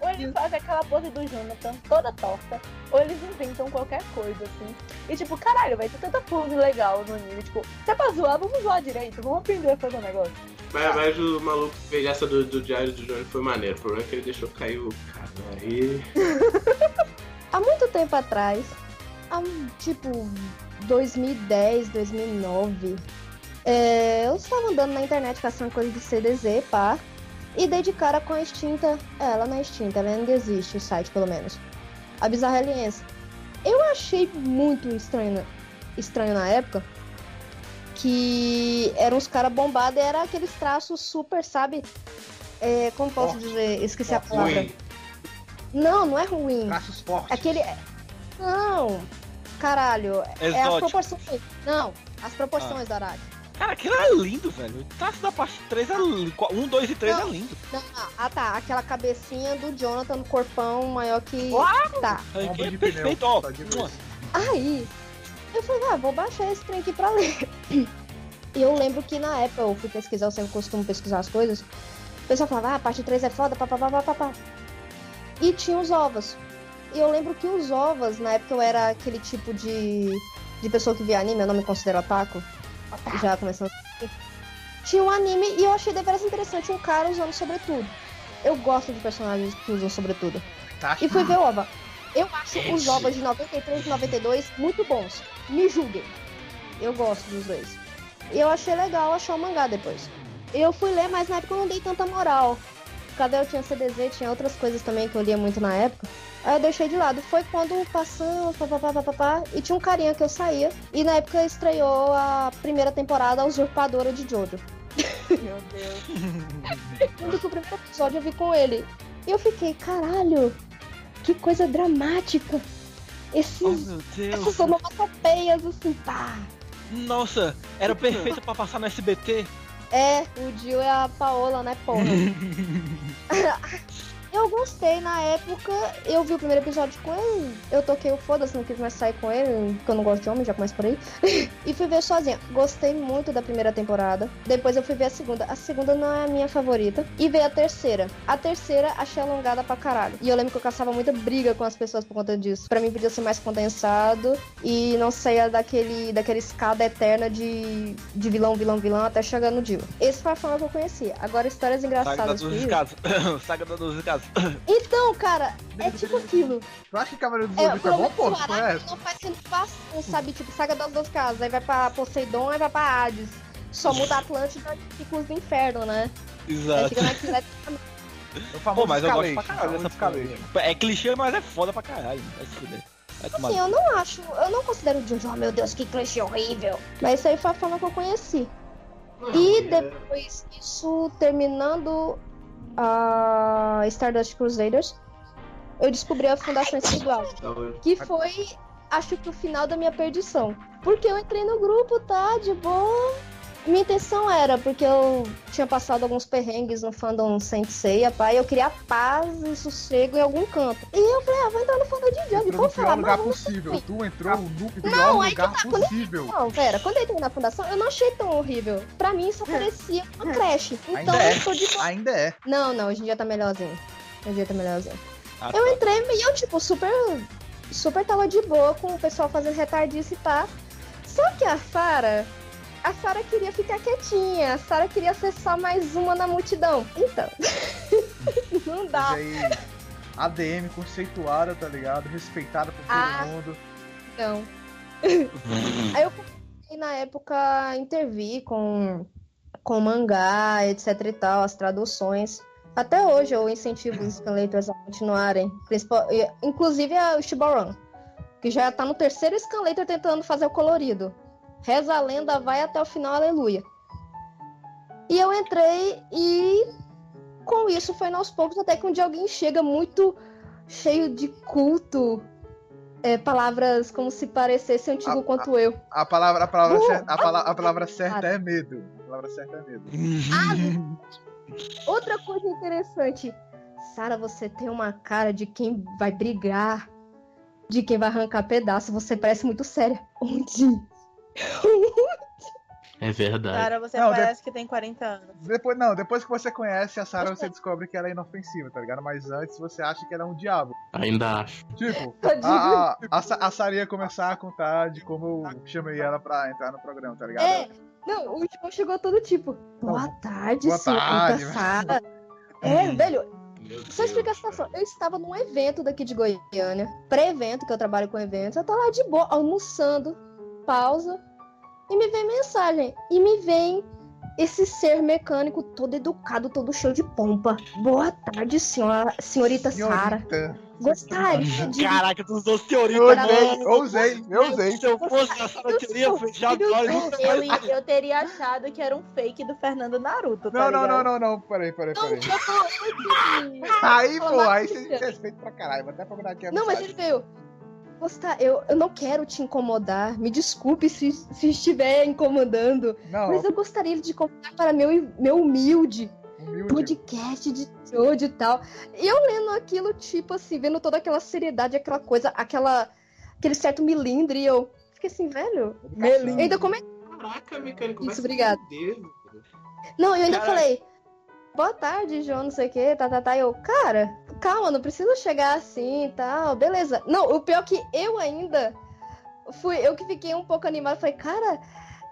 Ou eles fazem aquela pose do Jonathan toda torta, ou eles inventam qualquer coisa, assim. E tipo, caralho, vai ter tanta pose legal no anime. Tipo, se é pra zoar, vamos zoar direito, vamos aprender a fazer um negócio. Mas, mas o maluco que fez essa do, do Diário do Johnny foi maneiro. O problema é que ele deixou cair o cara. Aí. [laughs] Há muito tempo atrás, há um, tipo 2010, 2009, é, eu estava andando na internet caçando coisa de CDZ, pá, e dei de cara com a extinta. É, ela não é extinta, ela ainda existe, o site pelo menos. A Bizarra Aliança. Eu achei muito estranho, estranho na época que eram os caras bombados e era aqueles traços super, sabe? É, como posso Forte. dizer? Esqueci a Forte. palavra. Ruim. Não, não é ruim. Traços fortes. Aquele. Não! Caralho, é as Exótico. proporções. Não, as proporções da Araki. Cara, aquilo é lindo, velho. O traço da parte 3 é lindo. 1, 2 e 3 é Não. lindo. Não, não. Ah tá, aquela cabecinha do Jonathan no corpão maior que. Tá. Aí, Ombro é de perfeito, pneu, ó. isso. Aí, eu falei, ah, vou baixar esse trem aqui pra ler. E eu lembro que na época eu fui pesquisar, eu sempre costumo pesquisar as coisas. O pessoal falava, ah, a parte 3 é foda, papapá, papapá. E tinha os ovos. E eu lembro que os ovos, na época eu era aquele tipo de, de pessoa que via anime, eu não me considero otaku. Já começando. Tinha um anime e eu achei deveras interessante um cara usando sobretudo. Eu gosto de personagens que usam sobretudo. Tá? E fui ver OVA. Eu acho os ovos de 93 e 92 muito bons. Me julguem. Eu gosto dos dois. E eu achei legal achar o mangá depois. Eu fui ler, mas na época eu não dei tanta moral. Cadê eu tinha CDZ, tinha outras coisas também que eu lia muito na época. Aí eu deixei de lado. Foi quando passou, papapá, papapá, e tinha um carinha que eu saía. E na época estreou a primeira temporada, a Usurpadora de Jojo. Meu Deus. [laughs] Quando que o primeiro episódio eu vi com ele. E eu fiquei, caralho, que coisa dramática. Oh, Esses, meu Deus. essas onomatopeias, assim, pá. Nossa, era perfeito pra passar no SBT. É, o Dio é a Paola, né, porra? [laughs] eu gostei na época, eu vi o primeiro episódio com ele, eu toquei o foda-se, não quis mais sair com ele, porque eu não gosto de homem, já começo por aí. [laughs] e fui ver sozinha. Gostei muito da primeira temporada. Depois eu fui ver a segunda. A segunda não é a minha favorita. E veio a terceira. A terceira achei alongada pra caralho. E eu lembro que eu caçava muita briga com as pessoas por conta disso. Pra mim podia ser mais condensado e não saia daquele, daquela escada eterna de, de vilão, vilão, vilão até chegar no Dio. Esse foi a forma que eu conhecia. Agora, histórias Saga da engraçadas. 12 que- casas. [coughs] Saga da 12 casas. [coughs] Então, cara, é tipo aquilo. Tu acha que Cavaleiro do É, Zodíaco é bom, pô? o Tu Araki conhece? não faz renovação, sabe? Tipo, saga das duas casas. Aí vai pra Poseidon, aí vai pra Hades. Só muda a Atlântida e fica os do inferno, né? Aí Exato. famoso Pô, mas eu gosto pra caralho dessa escalete. porra. É clichê, mas é foda pra caralho. Vai se fuder. Vai tomar Assim, eu não acho, eu não considero o Jojo, oh meu Deus, que clichê horrível. Mas isso aí foi a forma que eu conheci. E depois disso, terminando a Stardust Crusaders, eu descobri a Fundação Espiritual. Que foi, acho que o final da minha perdição. Porque eu entrei no grupo, tá? De boa. Minha intenção era, porque eu tinha passado alguns perrengues no fandom Sensei, pai, eu queria paz e sossego em algum canto. E eu falei, ah, vou entrar no fandom de Jump. Entrou Vou no falar, lugar mano, possível. Tu entrou no pior Não, lugar tá, quando- possível. não, pera, quando eu entrei na fundação, eu não achei tão horrível. Pra mim, isso parecia uma creche. Então, Ainda é. eu tô de boa. Ainda é. Não, não, hoje em dia tá melhorzinho. Hoje em dia tá melhorzinho. Ah, Eu tá. entrei e eu, tipo, super. Super tava de boa com o pessoal fazendo retardice e pá. Só que a Sara. A Sara queria ficar quietinha. A Sara queria ser só mais uma na multidão. Então. [laughs] não dá. Mas aí, ADM conceituada, tá ligado? Respeitada por todo Ah. mundo. Não. [laughs] Aí eu comecei na época a intervir com, com mangá, etc e tal, as traduções. Até hoje eu incentivo os scanlators a continuarem. principal- Inclusive a Shibaran, que já tá no terceiro scanlator tentando fazer o colorido. Reza a lenda, vai até o final, aleluia. E eu entrei e com isso foi aos poucos, até que um dia alguém chega muito cheio de culto. é, palavras como se parecesse antigo Ah, quanto eu. A palavra, a palavra, Uh, a pala- a palavra certa cara. é medo. A palavra certa é medo. Outra coisa interessante. Sara, você tem uma cara de quem vai brigar, de quem vai arrancar pedaço. Você parece muito séria. [laughs] Onde? É verdade. Cara, você Não, parece que tem 40 anos. Depois, não, depois que você conhece a Sarah, você descobre que ela é inofensiva, tá ligado? Mas antes você acha que ela é um diabo. Ainda acho. Tipo, Tadinho. [laughs] a, a, a, a Sarah ia começar a contar de como eu chamei ela pra entrar no programa, tá ligado? É, não, o João chegou todo tipo. Boa tarde, Boa senhorita tarde. Sara. [laughs] É, velho, Meu Só explicar a situação. Eu estava num evento daqui de Goiânia, pré-evento, que eu trabalho com eventos. Eu tô lá de boa, almoçando, pausa, e me vem mensagem. E me vem esse ser mecânico todo educado, todo cheio de pompa. Boa tarde, senhora, senhorita Sara. Senhorita. Gostaria de. Caraca, tu usou senhorita, Eu eu usei, eu usei. Se eu fosse a Sara, eu teria fechado os olhos. nunca Eu, eu teria achado que era um fake do Fernando Naruto, tá Não, não, não, não, não, peraí, peraí, Não, peraí. tô. Aí, pô, aí você respeita pra caralho. Vou até procurar aqui a Não, mas ele veio. Gostar, eu, eu não quero te incomodar. Me desculpe se, se estiver incomodando. Não, Mas eu gostaria de contar para meu, meu humilde humilde. podcast de Jojo e tal. E eu lendo aquilo, tipo assim, vendo toda aquela seriedade, aquela coisa, aquela, aquele certo milindre, e eu fiquei assim, velho. Educação. Eu ainda come... Caraca, mecânico, Isso, obrigado. Não, eu ainda Caraca. falei, boa tarde, João, não sei o que, tá, tá, tá. Eu, cara, calma, não precisa chegar assim e tal, beleza. Não, o pior é que eu ainda fui, eu que fiquei um pouco animada, falei, cara.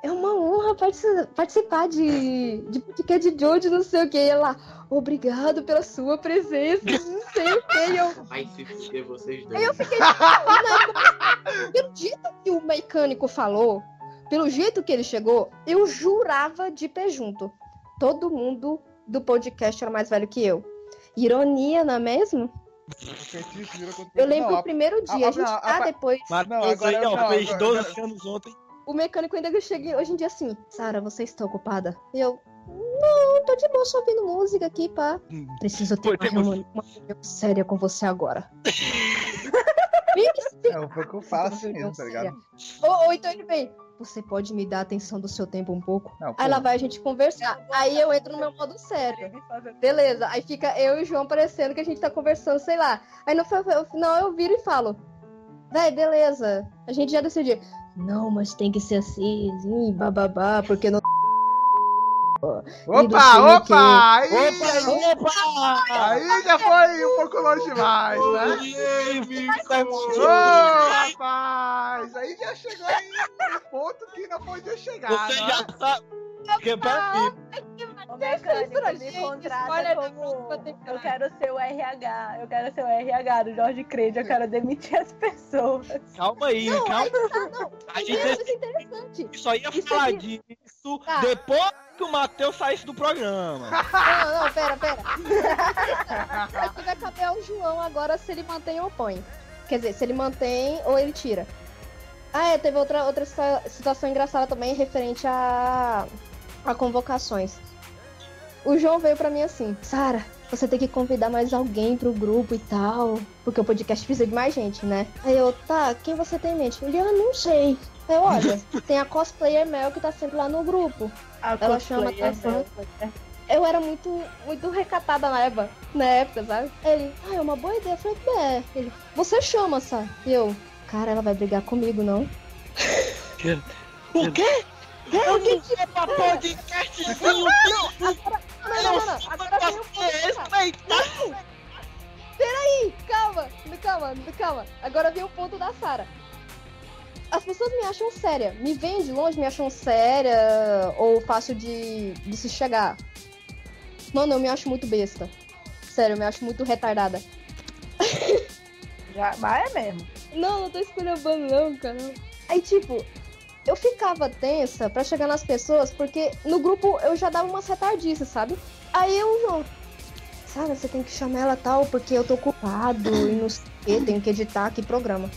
É uma honra partici- participar de, de podcast de Jojo, não sei o que. E ela, obrigado pela sua presença, não sei o que. E eu, Vai se fuder vocês dois. Aí eu fiquei [laughs] pelo jeito que o mecânico falou, pelo jeito que ele chegou, eu jurava de pé junto. Todo mundo do podcast era mais velho que eu. Ironia, não é mesmo? Eu lembro Não, o primeiro dia, a- a gente a- tá a- depois. Matheus Não, agora aí, ó, não, fez agora- 12 anos ontem. O mecânico ainda chega hoje em dia assim, Sara, você está ocupada? E eu, não, tô de boa só ouvindo música aqui, pá. Preciso ter Pô, uma uma reunião séria com você agora. É um pouco fácil mesmo, tá ligado? Ou, ou então ele vem, você pode me dar atenção do seu tempo um pouco? Não, Aí lá vai a gente conversar. Aí eu entro no meu modo sério. Beleza. Aí fica eu e o João parecendo que a gente tá conversando, sei lá. Aí no final eu viro e falo: Véi, beleza. A gente já decidiu. Não, mas tem que ser assim, assim, bababá, porque não. Opa, opa! Aí, Opa, opa! aí já foi um pouco longe demais, né? Oi, tá Ô, emocionado. rapaz! Aí já chegou aí no ponto que não podia chegar, Você né? já sabe. Porque pra mim, Ô, mecânico, me Gente, contrata como... Eu quero ser o RH. Eu quero ser o RH do Jorge Creed. Eu quero demitir as pessoas. calma aí, Não, calma. aí tá, não. A Isso gente é interessante. só ia Isso falar aqui- disso Tá. depois que o Matheus saísse do programa. Não, não, pera, pera. Isso aqui vai caber ao João agora se ele mantém ou põe. Quer dizer, se ele mantém ou ele tira. Ah, é, teve outra, outra situa- situação engraçada também referente a, a convocações. O João veio pra mim assim, Sara, você tem que convidar mais alguém pro grupo e tal. Porque o podcast precisa de mais gente, né? Aí eu, tá, quem você tem em mente? Ele, ah, não sei. Aí eu, olha, tem a cosplayer Mel que tá sempre lá no grupo. A Ela chama atenção. Eu era muito, muito recatada na época, na época, sabe? Ele, ah, é uma boa ideia. Eu falei, é. Ele, você chama, sabe? E eu, cara, ela vai brigar comigo, não? O quê? Eu que É pra podcastzinho Não, agora, não, não, não, não. Agora vem o ponto. Peraí, calma, calma, calma. Agora vem o ponto da Sara. As pessoas me acham séria. Me veem de longe, me acham séria ou fácil de, de se chegar. Mano, eu me acho muito besta. Sério, eu me acho muito retardada. Já, mas é mesmo. Não, não tô esculhambando não, cara. Aí, tipo, eu ficava tensa pra chegar nas pessoas, porque no grupo eu já dava umas retardices, sabe? Aí eu, João, sabe, você tem que chamar ela tal, porque eu tô ocupado e não sei o quê, tenho que editar aqui programa.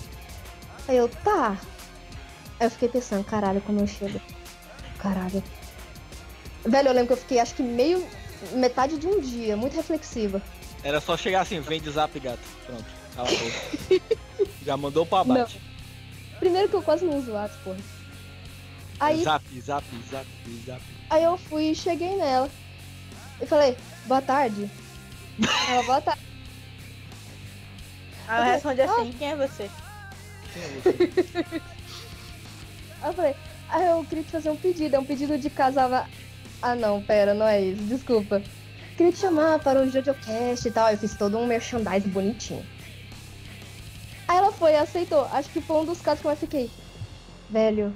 Aí eu, tá. Aí eu fiquei pensando, caralho, como eu chego. Caralho. Velho, eu lembro que eu fiquei acho que meio. metade de um dia, muito reflexiva. Era só chegar assim, vem de zap, gato. Pronto. Cala a boca. Já mandou pra abate. Primeiro que eu quase não uso WhatsApp, porra. Aí, Zap, zap, zap, zap. aí eu fui e cheguei nela. E falei, boa tarde. Ela, boa tarde. Aí eu respondi assim, quem é você? Quem é você? Aí eu falei, ah, eu queria te fazer um pedido, é um pedido de casava. Ah não, pera, não é isso, desculpa. Queria te chamar para o JoJoCast e tal. Eu fiz todo um merchandise bonitinho. Aí ela foi e aceitou. Acho que foi um dos casos que eu mais fiquei. Velho,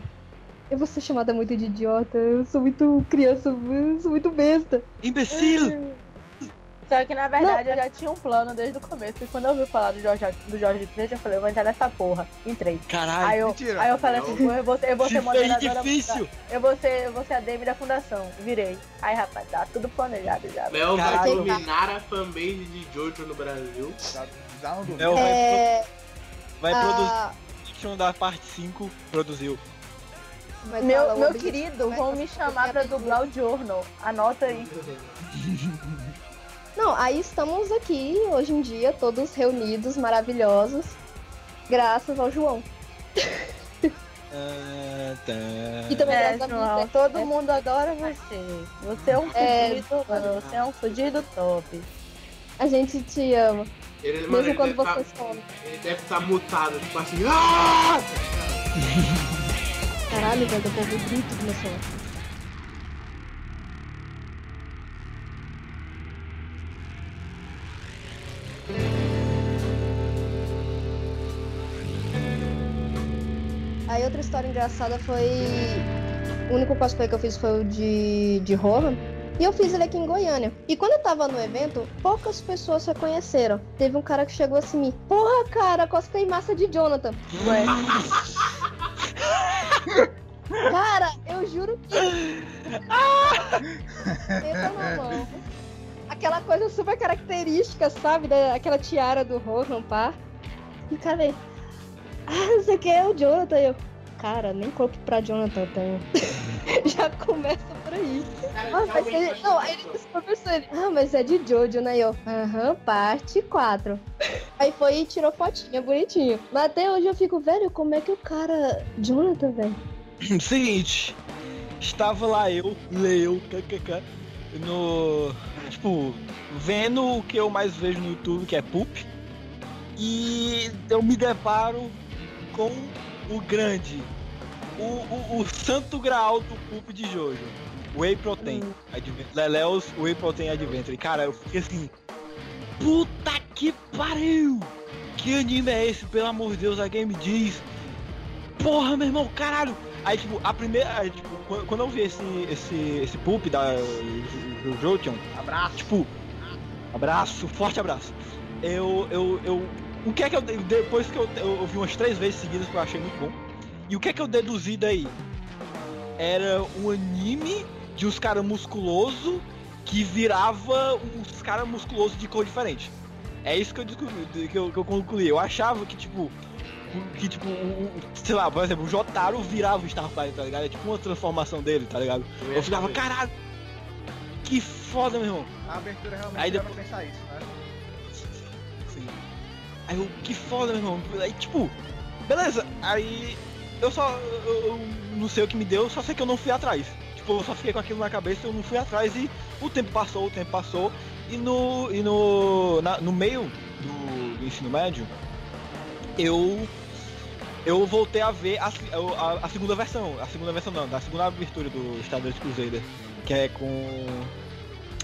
eu vou ser chamada muito de idiota. Eu sou muito criança, eu sou muito besta. Imbecil! [laughs] Só que na verdade eu já tinha um plano desde o começo. E quando eu ouvi falar do Jorge, do Jorge Freixo, eu falei, eu vou entrar nessa porra. Entrei. Caralho. Aí eu, mentira. aí eu falei assim, eu vou, eu vou ser moderadora. difícil. Eu vou ser, eu vou ser a Demi da fundação. Virei. Aí, rapaz, tá tudo planejado já. Mel vai dominar a fanbase de Jojo no Brasil. Não dormi. Mel vai, É. vai produzir. a- Fiction da parte 5 produziu. Mas Meu, fala, meu querido, vão me chamar pra a dublar o Journal. Anota aí. [laughs] Não, aí estamos aqui hoje em dia, todos reunidos, maravilhosos, graças ao João. Ah, [laughs] tá. E também É, graças a João, todo É. mundo adora você. Você é um É, fudido, mano. Você é um fudido top. A gente te ama, Ele, mano, mesmo ele quando deve tá-. Ele deve estar mutado, tipo assim. Ah! [laughs] Caralho, velho, eu ouvi grito do meu som. Aí outra história engraçada foi. O único cosplay que eu fiz foi o de, de Rohan. E eu fiz ele aqui em Goiânia. E quando eu tava no evento, poucas pessoas reconheceram. Teve um cara que chegou assim, me, porra, cara, cosplay massa de Jonathan. [laughs] Ué. Cara, eu juro que. Na mão. Aquela coisa super característica, sabe? Da, aquela tiara do Rohan, pá. E cara, ah, não sei o que é o Jonathan. Eu, cara, nem corpo pra Jonathan tenho. [laughs] Já começa por aí. Ah, mas ele, não, aí ele ele. Ah, mas é de Jojo, né? E Eu, aham, parte 4. Aí foi e tirou fotinha bonitinho. Mas até hoje eu fico, velho, como é que o cara. Jonathan, velho? [clears throat] Seguinte, estava lá eu, Leo, kkk, no. Tipo, vendo o que eu mais vejo no YouTube, que é Poop, e eu me deparo com o grande, o, o, o santo graal do Poop de Jojo, Whey Protein, Adven- Leleos Whey Protein Adventure. Cara, eu fiquei assim, puta que pariu! Que anime é esse, pelo amor de Deus, a game diz. Porra, meu irmão, caralho! Aí, tipo, a primeira. tipo, quando- eu vi esse, esse, esse poop da Jojon, Abraço. tipo, abraço, forte abraço. Eu, eu, eu. O que é que eu. Depois que eu, eu, eu vi umas três vezes seguidas que eu achei muito bom. E o que é que eu deduzi daí? Era um anime de uns caras musculosos que virava uns caras musculosos de cor diferente. É isso que eu descobri, que eu, que eu concluí. Eu achava que, tipo, que, tipo, o, o- sei lá, por exemplo, o Jotaro virava o Starfire, tá ligado? É tipo uma transformação dele, tá ligado? Eu ficava, caralho, que foda, meu irmão. A abertura realmente Aí depois- pra pensar isso, né? Sim. Aí eu, que foda, meu irmão. Aí, tipo, beleza. Aí eu só, eu, eu não sei o que me deu, só sei que eu não fui atrás. Tipo, eu só fiquei com aquilo na cabeça, eu não fui atrás e o tempo passou, o tempo passou. E no, e no, na- no meio do, do ensino médio, eu eu voltei a ver a, a, a segunda versão, a segunda versão não, da segunda abertura do Stardust Crusader, que é com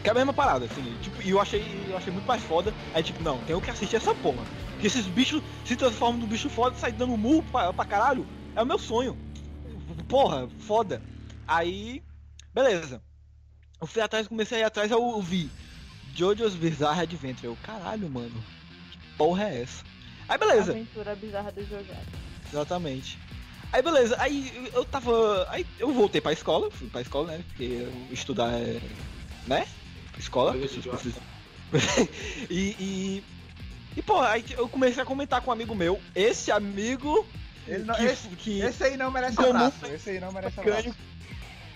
que é a mesma parada, assim, tipo, e eu achei, eu achei muito mais foda. Aí tipo, não, tenho que assistir essa porra. Porque esses bichos se transformam num bicho foda e saem dando murro pra, pra caralho. É o meu sonho. Porra, foda. Aí, beleza. Eu fui atrás, comecei a ir atrás, eu vi Jojo's Bizarre Adventure. Eu, caralho, mano. Que porra é essa? Aí beleza. Aventura bizarra do Jojo. Exatamente. Aí beleza, aí eu tava. Aí eu voltei pra escola, fui pra escola, né? Porque estudar é. né? Escola. [laughs] E, e. E, pô, aí eu comecei a comentar com um amigo meu. Esse amigo. Ele não- que, esse- que- Esse aí não merece Comum- abraço. Esse aí não merece abraço.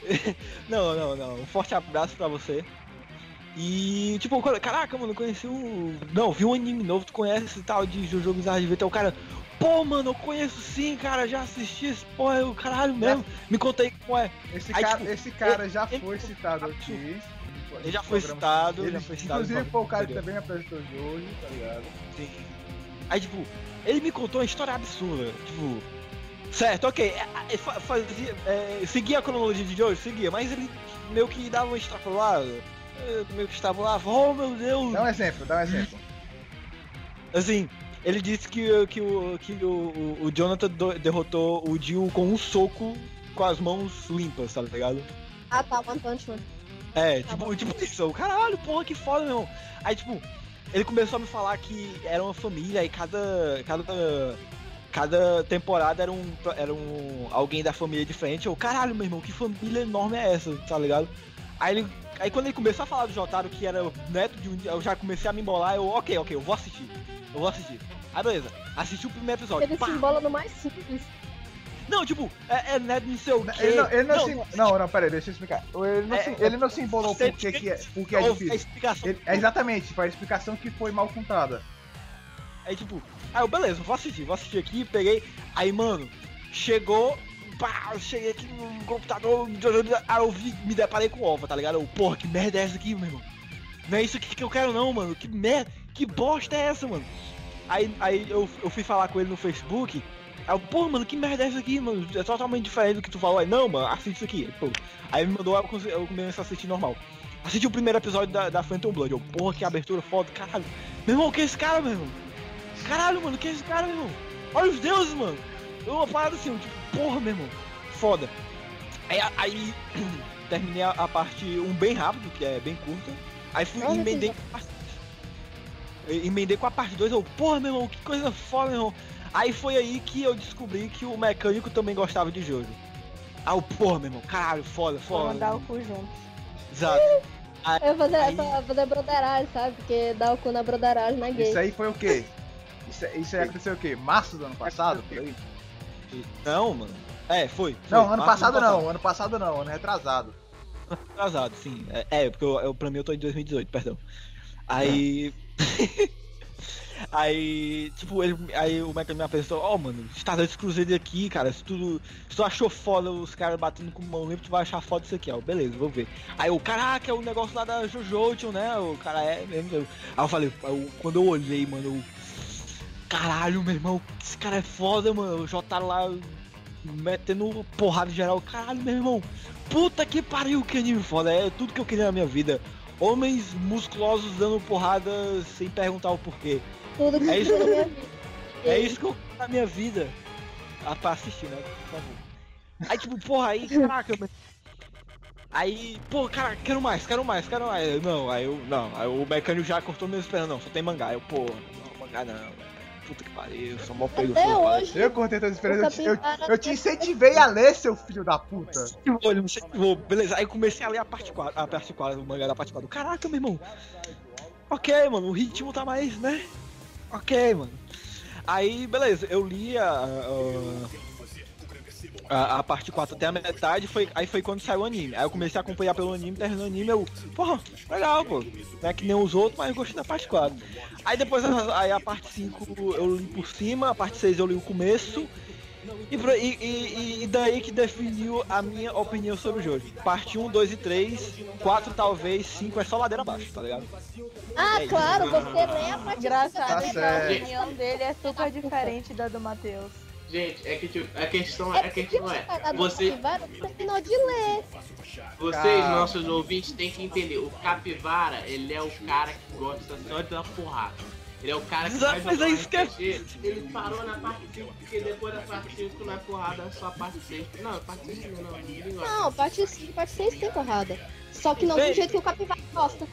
[laughs] Não, não, não. Um forte abraço pra você. E, tipo, caraca, mano, eu conheci o. Não, vi um anime novo, tu conhece esse tal de Jojo Bizarro Adventure? O cara, pô, mano, eu conheço sim, cara, já assisti esse porra, eu, caralho mesmo. Me contei como é. Esse Aí, cara, tipo, esse cara já ele- foi citado aqui. Ele já foi citado, Ele, já foi citado. inclusive foi o cara que também apresentou de hoje, tá ligado? Sim. Aí, tipo, ele me contou uma história absurda. Tipo, certo, ok. é, é, fa- Fazia, é, seguia a cronologia de Jojo, seguia, mas ele meio que dava uma extrapolada. Meio que estava lá, oh meu Deus! Dá um exemplo, dá um exemplo. Assim, ele disse que, que, o, que o, o- Jonathan derrotou o Jill com um soco com as mãos limpas, tá ligado? Ah, tá, One Punch Man. É, Tá tipo, bom. tipo isso, eu, caralho, porra, que foda, meu irmão. Aí, tipo, ele começou a me falar que era uma família e cada. cada. cada temporada era um. era um. alguém da família diferente. Eu, caralho, meu irmão, que família enorme é essa, tá ligado? Aí ele. Aí quando ele começou a falar do Jotaro que era neto de um. Eu já comecei a me embolar, eu, ok, ok, eu vou assistir. Eu vou assistir. Aí beleza, assisti o primeiro episódio. Ele pá. se embola no mais simples. Não, tipo, é, é neto não sei o quê. Ele não, ele não, Não, se. Não, não, peraí, deixa eu explicar. Ele não, É, se, ele não se embolou porque, que é, porque é ouve a difícil. explicação. Ele- é exatamente, foi a explicação que foi mal contada. Aí tipo, aí eu, beleza, vou assistir, vou assistir aqui, peguei. Aí, mano, chegou. Pá, eu cheguei aqui no computador, aí eu vi, me deparei com ova, tá ligado? Eu, porra, que merda é essa aqui, meu irmão? Não é isso aqui que eu quero não, mano. Que merda, que bosta é essa, mano? Aí, aí eu, eu fui falar com ele no Facebook. Aí eu, porra, mano, que merda é essa aqui, mano? É totalmente diferente do que tu falou. Aí, não, mano, assiste isso aqui. Pô. Aí me mandou, eu eu comecei a assistir normal. Assisti o primeiro episódio da, da Phantom Blood. Eu, porra, que abertura foda, caralho. Meu irmão, que é esse cara, meu irmão? Caralho, mano, que é esse cara, meu irmão? Olha os deuses, mano. Uma parada assim, tipo, porra, meu irmão. Foda. Aí, aí [clears throat] terminei a, a parte 1 bem rápido, que é bem curta. Aí fui Olha emendei com a parte. Emendei com a parte 2, eu, porra, meu irmão, que coisa foda, meu irmão. Aí foi aí que eu descobri que o mecânico também gostava de Jojo. Aí eu, porra, meu irmão, caralho, foda, Vou foda. mandar o cu junto. Exato. [laughs] Eu vou fazer, Aí- fazer broderagem, sabe? Porque dá o cu na broderagem na gay. Isso aí foi o quê? Isso, isso aí aconteceu o quê? Março do ano passado? Por aí? Não, mano. É, foi. foi. Não, ano Março do passado não, ano passado não, ano retrasado. Atrasado, sim. É, é, porque eu, eu, pra mim eu tô em 2018, perdão. Aí. [laughs] aí, tipo, ele, aí o Michael me apresentou, ó, mano, Stardust Crusader aqui, cara, se tu, se tu achou foda os caras batendo com mão limpa, tu vai achar foda isso aqui, ó, beleza, vou ver. Aí o caraca, é o negócio lá da Jojo, né, o cara é mesmo. eu- Aí eu falei, eu- quando eu olhei, mano, eu, caralho, meu irmão, esse cara é foda, mano, o Jotaro lá metendo porrada em geral, caralho, meu irmão, Puta que pariu, que anime foda. É tudo que eu queria na minha vida. Homens musculosos dando porrada sem perguntar o porquê. Tudo que É isso eu que vida. É isso que eu quero na minha vida. Ah, pra assistir, né? Por favor. Aí, tipo, porra, aí, caraca, mas... Aí, pô, cara, quero mais, quero mais, quero mais. Eu, Não, aí eu, não, aí o mecânico já cortou meu esperando, não, só tem mangá. Eu, pô, não, mangá não. Puta que pariu, sou mó pego. Até hoje. Eu cortei todas as experiências, eu, te- eu, eu te incentivei a ler, seu filho da puta. Olha, não sei, vou, beleza, aí comecei a ler a parte 4, a parte 4, o mangá da parte 4. Caraca, meu irmão. Ok, mano, o ritmo tá mais, né? Ok, mano. Aí, beleza, eu li a, a, a, a parte 4 até a metade, foi, aí foi quando saiu o anime. Aí eu comecei a acompanhar pelo anime, terminou o anime, eu, porra, legal, pô. Não é que nem os outros, mas eu gostei da parte 4. Aí depois, a- aí a parte 5 eu li por cima, a parte 6 eu li o começo. E, e- e- daí que definiu a minha opinião sobre o jogo. Parte 1, 2 e 3, 4 talvez, 5 é só ladeira abaixo, tá ligado? Ah, É claro, isso. você lê a parte Engraçado Tá que a opinião dele é super diferente da do Matheus. Gente, é que tipo, a questão, É a questão é, você, não terminou de ler. vocês, nossos ouvintes, têm que entender, o capivara, ele é o cara que gosta só de dar porrada. Ele é o cara que Exato, faz mas é isso que é-. Ele parou na parte 5, porque depois da parte 5 não é porrada, é só a parte 6. Não, a parte 6 não, gosta. Não, parte 5 parte 6 tem porrada. Só que não do Ei. jeito que o capivara gosta.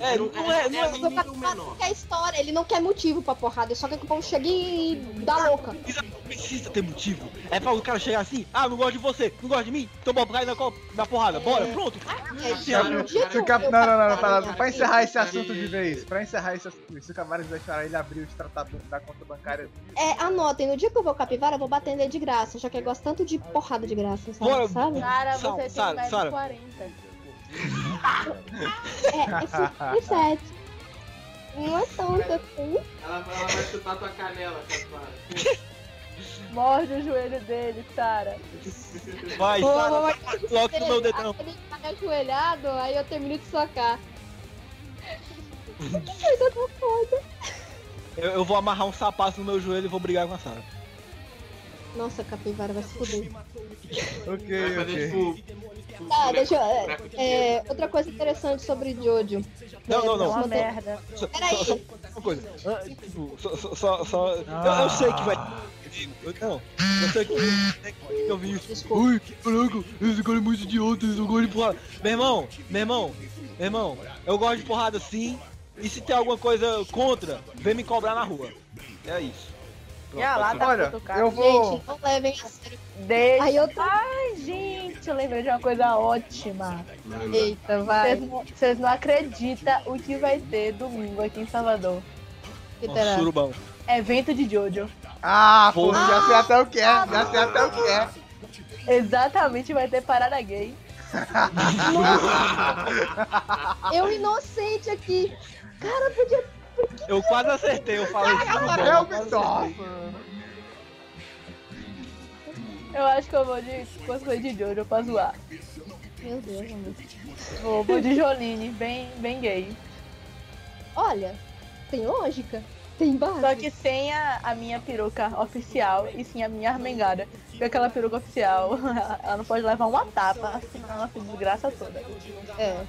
É, não, não é, não é, Mas o capivara não quer história, ele não quer motivo pra porrada, ele só quer que o povo chegue e dá louca. não precisa ter motivo. É pra o cara chegar assim, ah, não gosto de você, não gosta de mim, então bora cair na, na porrada, bora, pronto. Gente, Cara, no o dia cara- que Se o cap... eu- Não, não, não, não, pra, pra encerrar esse assunto de vez, pra encerrar esse assunto, se o Cavares deixar ele abrir o extrato da conta bancária. É, anotem, no dia que eu vou capivara, eu vou bater nele de graça, já que eu gosto tanto de porrada de graça, sabe? Bora. sabe? Cara, você tem mais de 40. É, é 57. Não é tanto assim. Ela, ela vai chutar tua canela, Capivara. Morde o joelho dele, Sara. Vai, Sara, logo no meu dedão. Ele tá ajoelhado, aí eu termino de socar. Que coisa tão foda. Eu, eu vou amarrar um sapato no meu joelho e vou brigar com a Sara. Nossa, capivara vai se fuder. Ok, ok. Tá, deixa eu. é, é, outra coisa interessante sobre Jojo. Não, não, É não. uma merda. Peraí. só, só uma coisa. Ah, tipo, só, só, só, só- eu, eu sei que vai. Eu, não, eu sei que que eu vi isso. Ui, caraca, esse cara é muito idiota, esse cara de porrada. Meu irmão, meu irmão, meu irmão, eu gosto de porrada sim. E se tem alguma coisa contra, vem me cobrar na rua. É isso. Pronto, E a lá pode tá Olha, cutucado. eu vou. Gente, não levem a sério. Deixa. Aí eu tô. Ai, gente, eu lembrei de uma coisa ótima. Eita, vai. Vocês não, vocês não acreditam o que vai ter domingo aqui em Salvador. Que terá? Nossa, surubão. Evento de Jojo. Ah, pô, Porra. já sei até o que é, já sei até o que é. [laughs] Exatamente, vai ter parada gay. [laughs] Eu inocente aqui. Cara, podia. Eu quase acertei, eu falei Realmente, quase acertei. nossa. Eu acho que eu vou de cosplay de Jojo pra zoar. Meu Deus, amor. Vou, vou de Jolene, bem, bem gay. Olha, tem lógica. Tem base. Só que sem a, a minha peruca oficial e sim a minha armengada. Porque aquela peruca oficial, [laughs] ela não pode levar uma tapa, senão ela se desgraça toda. É.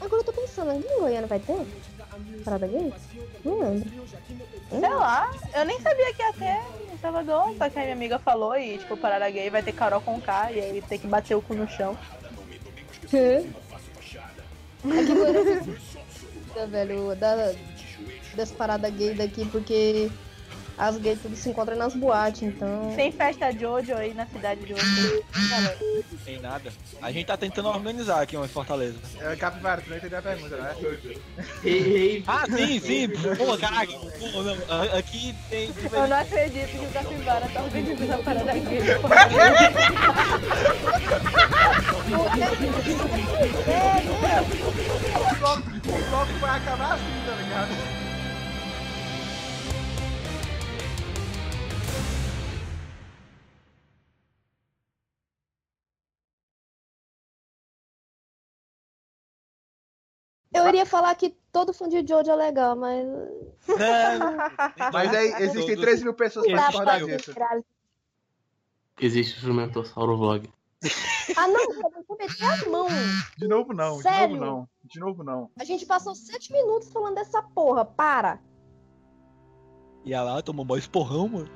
Agora eu tô pensando, aqui em Goiânia vai ter? Parada gay? Não lembro. Sei lá, eu nem sabia que ia ter em Salvador, só que a minha amiga falou e, tipo, parada gay vai ter Carol com K e aí tem que bater o cu no chão. Em Goiânia tem velho, da, das paradas gay daqui, porque as gays tudo se encontram nas boates, então. Tem festa Jojo aí na cidade de vocês. Tem nada. A gente tá tentando organizar aqui uma em Fortaleza. É, Capivara, tu não entendeu a pergunta, né? Ah, sim, sim. Pô, caraca. Pô, não, aqui tem. Eu não acredito que o Capivara tá organizando a parada gay. Bloco, o bloco vai acabar assim, tá ligado? Eu iria falar que todo fã de Jojo é legal, mas. Não, Mas aí existem 13 mil pessoas pra discordar disso. Existe o Instrumentossauro Vlog. Ah, não, eu vou meter a mão. De novo não, Sério? de novo não. De novo não. A gente passou sete minutos falando dessa porra, para. E a lá tomou mó esporrão, mano.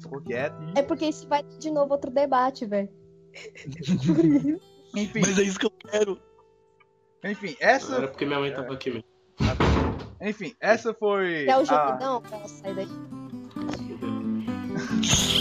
Ficou quieto. É porque isso vai ter de novo outro debate, velho. [laughs] Enfim, Mas é isso que eu quero. Enfim, essa. Era porque minha mãe tava aqui mesmo. Enfim, essa foi. É o jogo, a... não, pra sair daí. [laughs]